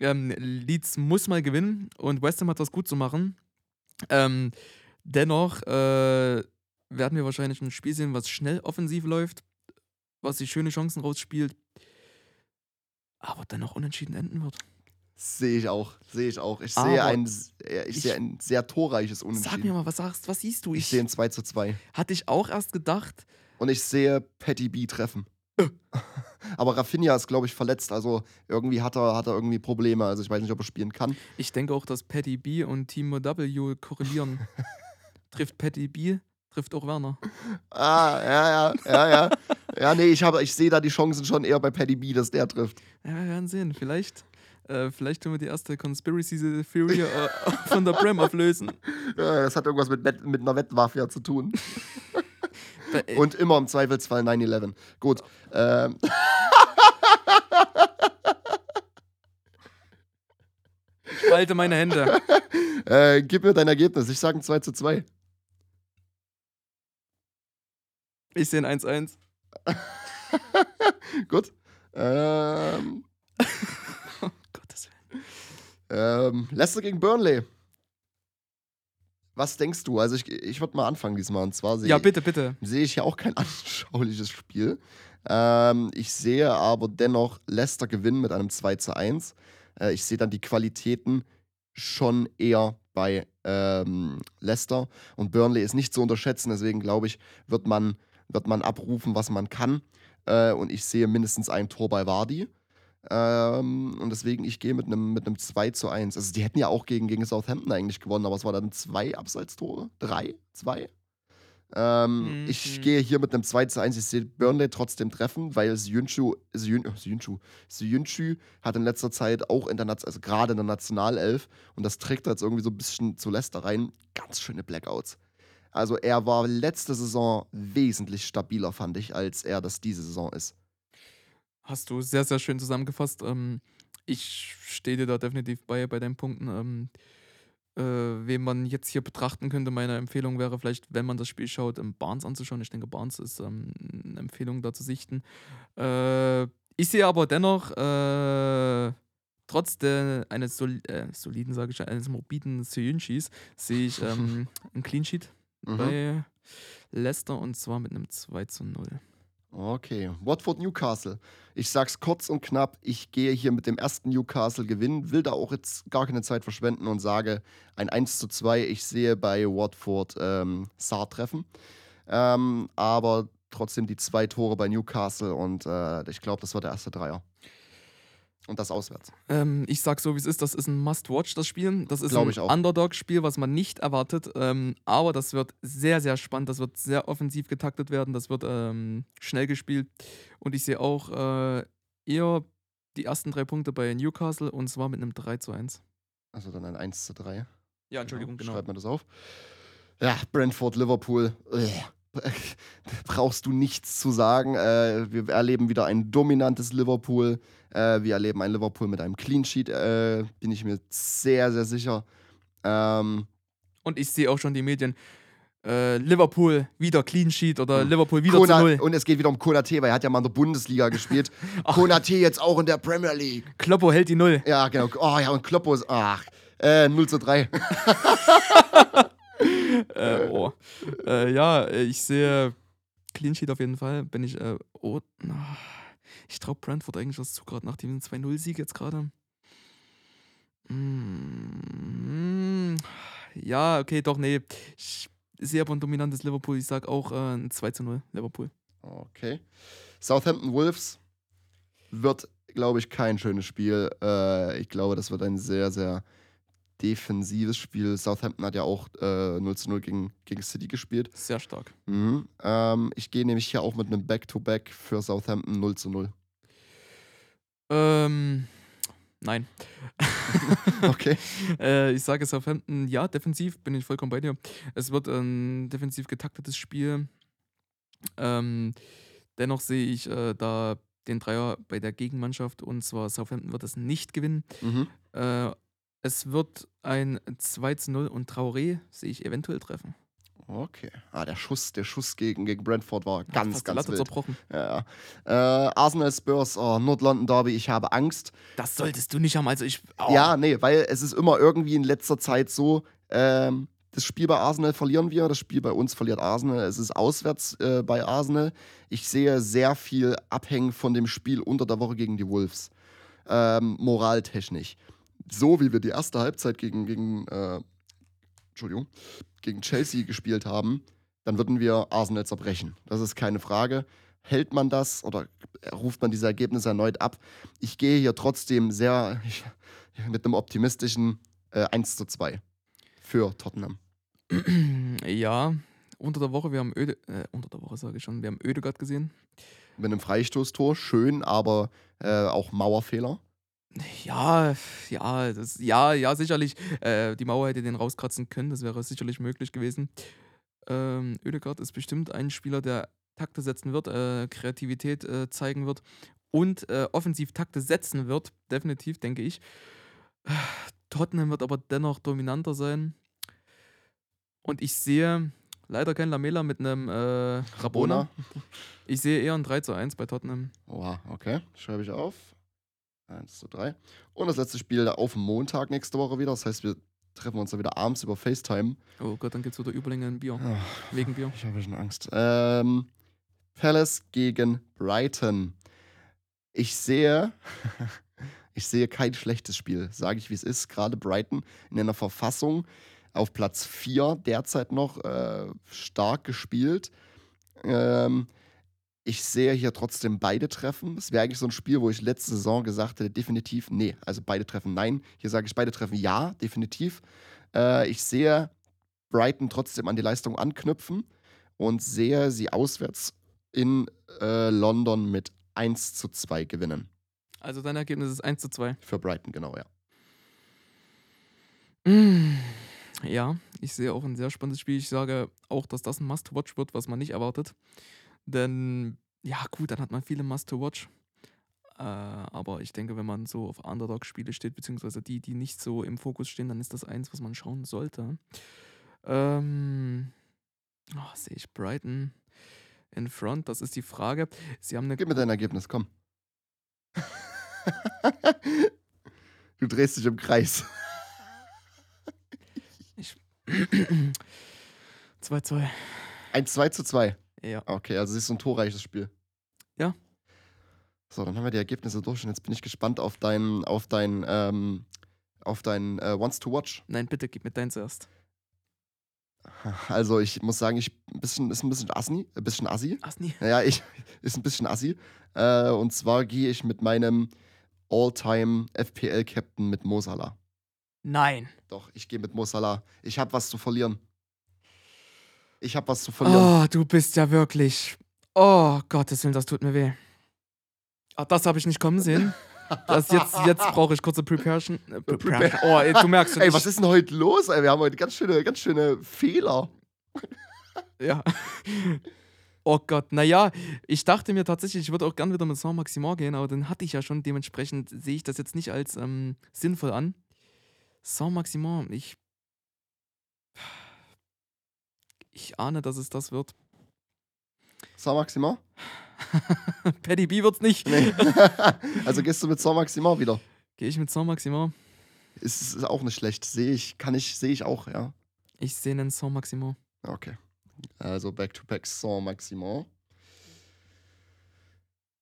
Speaker 2: ähm, Leeds muss mal gewinnen und West Ham hat was gut zu machen. Ähm, dennoch äh, werden wir wahrscheinlich ein Spiel sehen, was schnell offensiv läuft, was sich schöne Chancen rausspielt, aber dennoch unentschieden enden wird.
Speaker 3: Sehe ich auch. Sehe ich auch. Ich sehe ein, ich
Speaker 2: ich-
Speaker 3: sehe ein sehr torreiches
Speaker 2: Sag mir
Speaker 3: Unentschieden.
Speaker 2: mal, was sagst, was siehst du?
Speaker 3: Ich sehe ein 2 zu 2.
Speaker 2: hatte ich auch erst gedacht.
Speaker 3: Und ich sehe Patty B treffen. (laughs) Aber Rafinha ist, glaube ich, verletzt. Also irgendwie hat er, hat er irgendwie Probleme. Also ich weiß nicht, ob er spielen kann.
Speaker 2: Ich denke auch, dass Patty B und Timo W korrelieren. (laughs) trifft Patty B, trifft auch Werner.
Speaker 3: Ah, ja, ja, ja, ja. Ja, nee, ich, habe, ich sehe da die Chancen schon eher bei Paddy B, dass der trifft.
Speaker 2: Ja, wir werden sehen. Vielleicht, äh, vielleicht können wir die erste Conspiracy Theory äh, (laughs) von der Prem auflösen. (laughs)
Speaker 3: Ja, das hat irgendwas mit, mit einer Wettwaffe ja zu tun. (laughs)
Speaker 2: Äh,
Speaker 3: Und immer im Zweifelsfall 9-11. Gut. Ähm,
Speaker 2: ich halte meine Hände.
Speaker 3: äh, gib mir dein Ergebnis. Ich sage ein 2 zu 2.
Speaker 2: Ich sehe ein 1-1.
Speaker 3: Gut. Ähm. Ähm, Leicester gegen Burnley. Was denkst du? Also ich, ich würde mal anfangen diesmal. Und zwar sehe
Speaker 2: Ja,
Speaker 3: ich-
Speaker 2: bitte, bitte.
Speaker 3: sehe ich ja auch kein (laughs) anschauliches Spiel. Ähm, ich sehe aber dennoch Leicester gewinnen mit einem 2 zu 1. Äh, ich sehe dann die Qualitäten schon eher bei ähm, Leicester. Und Burnley ist nicht zu unterschätzen, deswegen glaube ich, wird man, wird man abrufen, was man kann. Äh, und ich sehe mindestens ein Tor bei Vardy. Ähm, und deswegen, ich gehe mit einem mit 2 zu 1. Also, die hätten ja auch gegen, gegen Southampton eigentlich gewonnen, aber es waren dann zwei Abseitstore. Drei? Zwei? Ähm,
Speaker 2: Mhm.
Speaker 3: Ich gehe hier mit einem 2 zu 1. Ich sehe Burnley trotzdem treffen, weil Syunchu, Syun, Syunchu, Syunchu hat in letzter Zeit auch in der Naz also gerade in der Nationalelf und das trägt jetzt irgendwie so ein bisschen zu Leicester rein. Ganz schöne Blackouts. Also er war letzte Saison wesentlich stabiler, fand ich, als er das diese Saison ist.
Speaker 2: Hast du sehr, sehr schön zusammengefasst. Ähm, ich stehe dir da definitiv bei, bei deinen Punkten. Ähm, äh, wen man jetzt hier betrachten könnte, meine Empfehlung wäre vielleicht, wenn man das Spiel schaut, ähm, Barnes anzuschauen. Ich denke, Barnes ist ähm, eine Empfehlung da zu sichten. Äh, ich sehe aber dennoch, äh, trotz der, eines sol äh, soliden, sage ich, eines morbiden Syunchis, sehe ich ähm, (laughs) einen Clean Sheet
Speaker 3: Mhm.
Speaker 2: bei Leicester und zwar mit einem 2 zu 0.
Speaker 3: Okay, Watford Newcastle. Ich sag's kurz und knapp, ich gehe hier mit dem ersten Newcastle gewinnen, will da auch jetzt gar keine Zeit verschwenden und sage ein 1 zu 2. Ich sehe bei Watford ähm, Saar treffen. Ähm, aber trotzdem die zwei Tore bei Newcastle und äh, ich glaube, das wird der erste Dreier. Und das auswärts.
Speaker 2: Ähm, ich sag so, wie es ist, das ist ein Must-Watch, das Spiel. Das ist
Speaker 3: Glaub
Speaker 2: ein. Underdog-Spiel, was man nicht erwartet. Ähm, aber das wird sehr, sehr spannend. Das wird sehr offensiv getaktet werden. Das wird ähm, schnell gespielt. Und ich sehe auch äh, eher die ersten drei Punkte bei Newcastle und zwar mit einem 3 zu 1.
Speaker 3: Also dann ein 1 zu 3.
Speaker 2: Ja, Entschuldigung, genau.
Speaker 3: Schreibt mir das auf. Ja, Brentford, Liverpool. Ugh. (laughs) Brauchst du nichts zu sagen. Äh, wir erleben wieder ein dominantes Liverpool. Äh, wir erleben ein Liverpool mit einem Clean Sheet, äh, bin ich mir sehr, sehr sicher. Ähm,
Speaker 2: Und ich sehe auch schon die Medien. Äh, Liverpool wieder Clean Sheet oder
Speaker 3: Hm.
Speaker 2: Liverpool wieder
Speaker 3: Kona-
Speaker 2: zu Null.
Speaker 3: und es geht wieder um Konate, weil er hat ja mal in der Bundesliga gespielt. (laughs) Konate jetzt auch in der Premier League.
Speaker 2: Kloppo hält die Null.
Speaker 3: Ja, genau. Oh ja, und Kloppo ist, ach, äh, 0 zu 3. (laughs)
Speaker 2: äh, oh. äh, ja, ich sehe Clean Sheet auf jeden Fall. Bin ich, oh, na, ich traue Brentford eigentlich was zu, gerade nach dem 2-0-Sieg jetzt gerade. Mm, ja, okay, doch, nee. Ich sehe aber ein dominantes Liverpool. Ich sag auch äh, ein 2 0 Liverpool.
Speaker 3: Okay. Southampton Wolves wird, glaube ich, kein schönes Spiel. Äh, ich glaube, das wird ein sehr, sehr defensives Spiel. Southampton hat ja auch äh, 0 zu 0 gegen, gegen City gespielt.
Speaker 2: Sehr stark.
Speaker 3: Mhm. Ähm, ich gehe nämlich hier auch mit einem Back-to-Back für Southampton 0 zu 0.
Speaker 2: Ähm, nein. (laughs)
Speaker 3: Okay. (laughs)
Speaker 2: äh, ich sage Southampton, ja, defensiv bin ich vollkommen bei dir. Es wird ein defensiv getaktetes Spiel. Ähm, dennoch sehe ich äh, da den Dreier bei der Gegenmannschaft und zwar Southampton wird es nicht gewinnen.
Speaker 3: Mhm.
Speaker 2: Äh, es wird ein 2 zu 0 und Traoré sehe ich eventuell treffen.
Speaker 3: Okay. Ah, der Schuss, der Schuss gegen, gegen Brentford war ganz, ganz
Speaker 2: Latte
Speaker 3: wild.
Speaker 2: zerbrochen.
Speaker 3: Ja. ja. Äh, Arsenal Spurs, oh, Nord-London Derby, ich habe Angst.
Speaker 2: Das solltest du nicht haben. Also ich. Oh.
Speaker 3: Ja, nee, weil es ist immer irgendwie in letzter Zeit so, ähm, das Spiel bei Arsenal verlieren wir, das Spiel bei uns verliert Arsenal. Es ist auswärts äh, bei Arsenal. Ich sehe sehr viel abhängen von dem Spiel unter der Woche gegen die Wolves. Ähm, moraltechnisch. So wie wir die erste Halbzeit gegen, gegen, äh, Entschuldigung, gegen Chelsea gespielt haben, dann würden wir Arsenal zerbrechen. Das ist keine Frage. Hält man das oder ruft man diese Ergebnisse erneut ab? Ich gehe hier trotzdem sehr ich, mit einem optimistischen äh, 1 zu 2 für Tottenham. (clears throat)
Speaker 2: ja, unter der Woche, wir haben Öde, äh, unter der Woche sage ich schon, wir haben Ödegard gesehen.
Speaker 3: Mit einem Freistoßtor, schön, aber äh, auch Mauerfehler.
Speaker 2: Ja, ja, das, ja, ja, sicherlich. Äh, die Mauer hätte den rauskratzen können, das wäre sicherlich möglich gewesen. Ähm, Ödegard ist bestimmt ein Spieler, der Takte setzen wird, äh, Kreativität äh, zeigen wird und äh, offensiv Takte setzen wird, definitiv, denke ich. Tottenham wird aber dennoch dominanter sein. Und ich sehe leider kein Lamela mit einem äh, Rabona. Ich sehe eher ein 3 zu 1 bei Tottenham.
Speaker 3: Oha, okay. Schreibe ich auf. 1 zu 3. Und das letzte Spiel auf Montag nächste Woche wieder. Das heißt, wir treffen uns dann wieder abends über FaceTime.
Speaker 2: Oh Gott, dann gibt es wieder Überlänge in Bier.
Speaker 3: Ah,
Speaker 2: Wegen Bier.
Speaker 3: Ich habe schon Angst. Ähm, Palace gegen Brighton. Ich sehe, (laughs) Ich sehe kein schlechtes Spiel, sage ich wie es ist. Gerade Brighton in einer Verfassung auf Platz 4 derzeit noch äh, stark gespielt. Ähm, ich sehe hier trotzdem beide Treffen. Es wäre eigentlich so ein Spiel, wo ich letzte Saison gesagt hätte, definitiv, nee, also beide Treffen nein. Hier sage ich beide Treffen ja, definitiv. Äh, ich sehe Brighton trotzdem an die Leistung anknüpfen und sehe sie auswärts in äh, London mit 1 zu 2 gewinnen.
Speaker 2: Also dein Ergebnis ist 1 zu 2.
Speaker 3: Für Brighton, genau, ja.
Speaker 2: Mm, Ja, ich sehe auch ein sehr spannendes Spiel. Ich sage auch, dass das ein Must-Watch wird, was man nicht erwartet. Denn, ja, gut, dann hat man viele Must-to-Watch. Äh, aber ich denke, wenn man so auf Underdog-Spiele steht, beziehungsweise die, die nicht so im Fokus stehen, dann ist das eins, was man schauen sollte. Ähm, oh, sehe ich Brighton in Front? Das ist die Frage. Sie haben eine
Speaker 3: Gib mir dein Ergebnis, komm. (laughs) du drehst dich im Kreis.
Speaker 2: 2-2. (clears throat)
Speaker 3: Ein 2 zu 2.
Speaker 2: Ja.
Speaker 3: Okay, also es ist so ein torreiches Spiel.
Speaker 2: Ja.
Speaker 3: So, dann haben wir die Ergebnisse durch und jetzt bin ich gespannt auf dein, auf dein, ähm, auf dein äh, Wants to Watch.
Speaker 2: Nein, bitte gib mir dein zuerst.
Speaker 3: Also ich muss sagen, ich bisschen, ist ein bisschen assi, ein bisschen assi.
Speaker 2: Asni.
Speaker 3: Naja, ich (laughs) ist ein bisschen assi. Äh, und zwar gehe ich mit meinem All-Time FPL-Captain mit Mo Salah.
Speaker 2: Nein.
Speaker 3: Doch, ich gehe mit Mo Salah. Ich habe was zu verlieren. Ich habe was zu verlieren.
Speaker 2: Oh, du bist ja wirklich. Oh, Gottes Willen, das tut mir weh. Ah, das habe ich nicht kommen sehen. Das jetzt jetzt brauche ich kurze Preparation. Äh, Preparation. Oh, ey, du merkst schon.
Speaker 3: Ey, was ist denn heute los? Ey, wir haben heute ganz schöne, ganz schöne Fehler.
Speaker 2: Ja. (laughs) Oh Gott, naja, ich dachte mir tatsächlich, ich würde auch gern wieder mit Saint Maximin gehen, aber den hatte ich ja schon. Dementsprechend sehe ich das jetzt nicht als ähm, sinnvoll an. Saint Maximin, ich. Ich ahne, dass es das wird.
Speaker 3: Saint Maximin? (laughs)
Speaker 2: Paddy B wird's nicht.
Speaker 3: Nee. (laughs) also gehst du mit Saint Maximin wieder.
Speaker 2: Gehe ich mit Saint Maximin?
Speaker 3: Ist, ist auch nicht schlecht. Sehe ich, kann ich, sehe ich auch, ja.
Speaker 2: Ich sehe einen Saint Maximin.
Speaker 3: Okay. Also Back-to-Back Saint Maximin.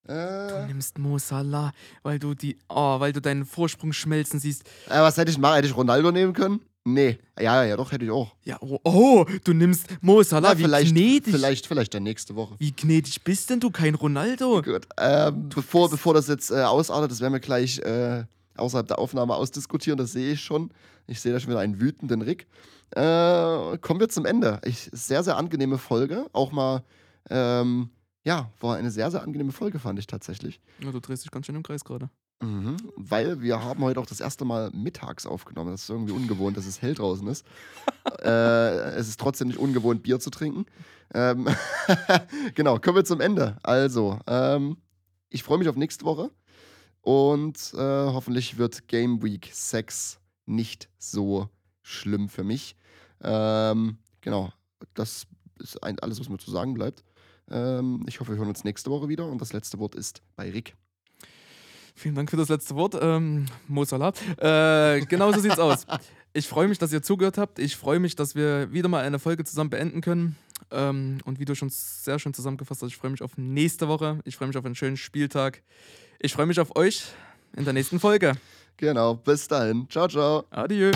Speaker 2: Du
Speaker 3: Äh,
Speaker 2: nimmst Mo Salah, weil du die, oh, weil du deinen Vorsprung schmelzen siehst.
Speaker 3: äh, was hätte ich machen? Hätte ich Ronaldo nehmen können? Nee. Ja, ja, doch, hätte ich auch.
Speaker 2: Ja, oh, oh du nimmst Mo Salah,
Speaker 3: Na,
Speaker 2: wie
Speaker 3: vielleicht,
Speaker 2: gnädig.
Speaker 3: vielleicht, vielleicht dann nächste Woche.
Speaker 2: Wie gnädig bist denn du, kein Ronaldo?
Speaker 3: Gut. Ähm, bevor, bevor das jetzt äh, ausartet, das werden wir gleich äh, außerhalb der Aufnahme ausdiskutieren, das sehe ich schon. Ich sehe da schon wieder einen wütenden Rick. Äh, kommen wir zum Ende. Ich, sehr, sehr angenehme Folge. Auch mal, ähm, ja, war eine sehr, sehr angenehme Folge, fand ich tatsächlich.
Speaker 2: Ja, du drehst dich ganz schön im Kreis gerade.
Speaker 3: Mhm, weil wir haben heute auch das erste Mal mittags aufgenommen. Das ist irgendwie ungewohnt, dass es hell draußen ist. (laughs) äh, es ist trotzdem nicht ungewohnt, Bier zu trinken. Ähm (laughs) genau, kommen wir zum Ende. Also, ähm, ich freue mich auf nächste Woche und äh, hoffentlich wird Game Week 6 nicht so schlimm für mich. Ähm, genau, das ist alles, was mir zu sagen bleibt. Ähm, ich hoffe, wir hören uns nächste Woche wieder und das letzte Wort ist bei Rick.
Speaker 2: Vielen Dank für das letzte Wort, ähm, Mo Salah. Äh, genau so sieht's aus. Ich freue mich, dass ihr zugehört habt. Ich freue mich, dass wir wieder mal eine Folge zusammen beenden können. Ähm, und wie du schon sehr schön zusammengefasst hast, ich freue mich auf nächste Woche. Ich freue mich auf einen schönen Spieltag. Ich freue mich auf euch in der nächsten Folge.
Speaker 3: Genau, bis dahin. Ciao, ciao.
Speaker 2: Adieu.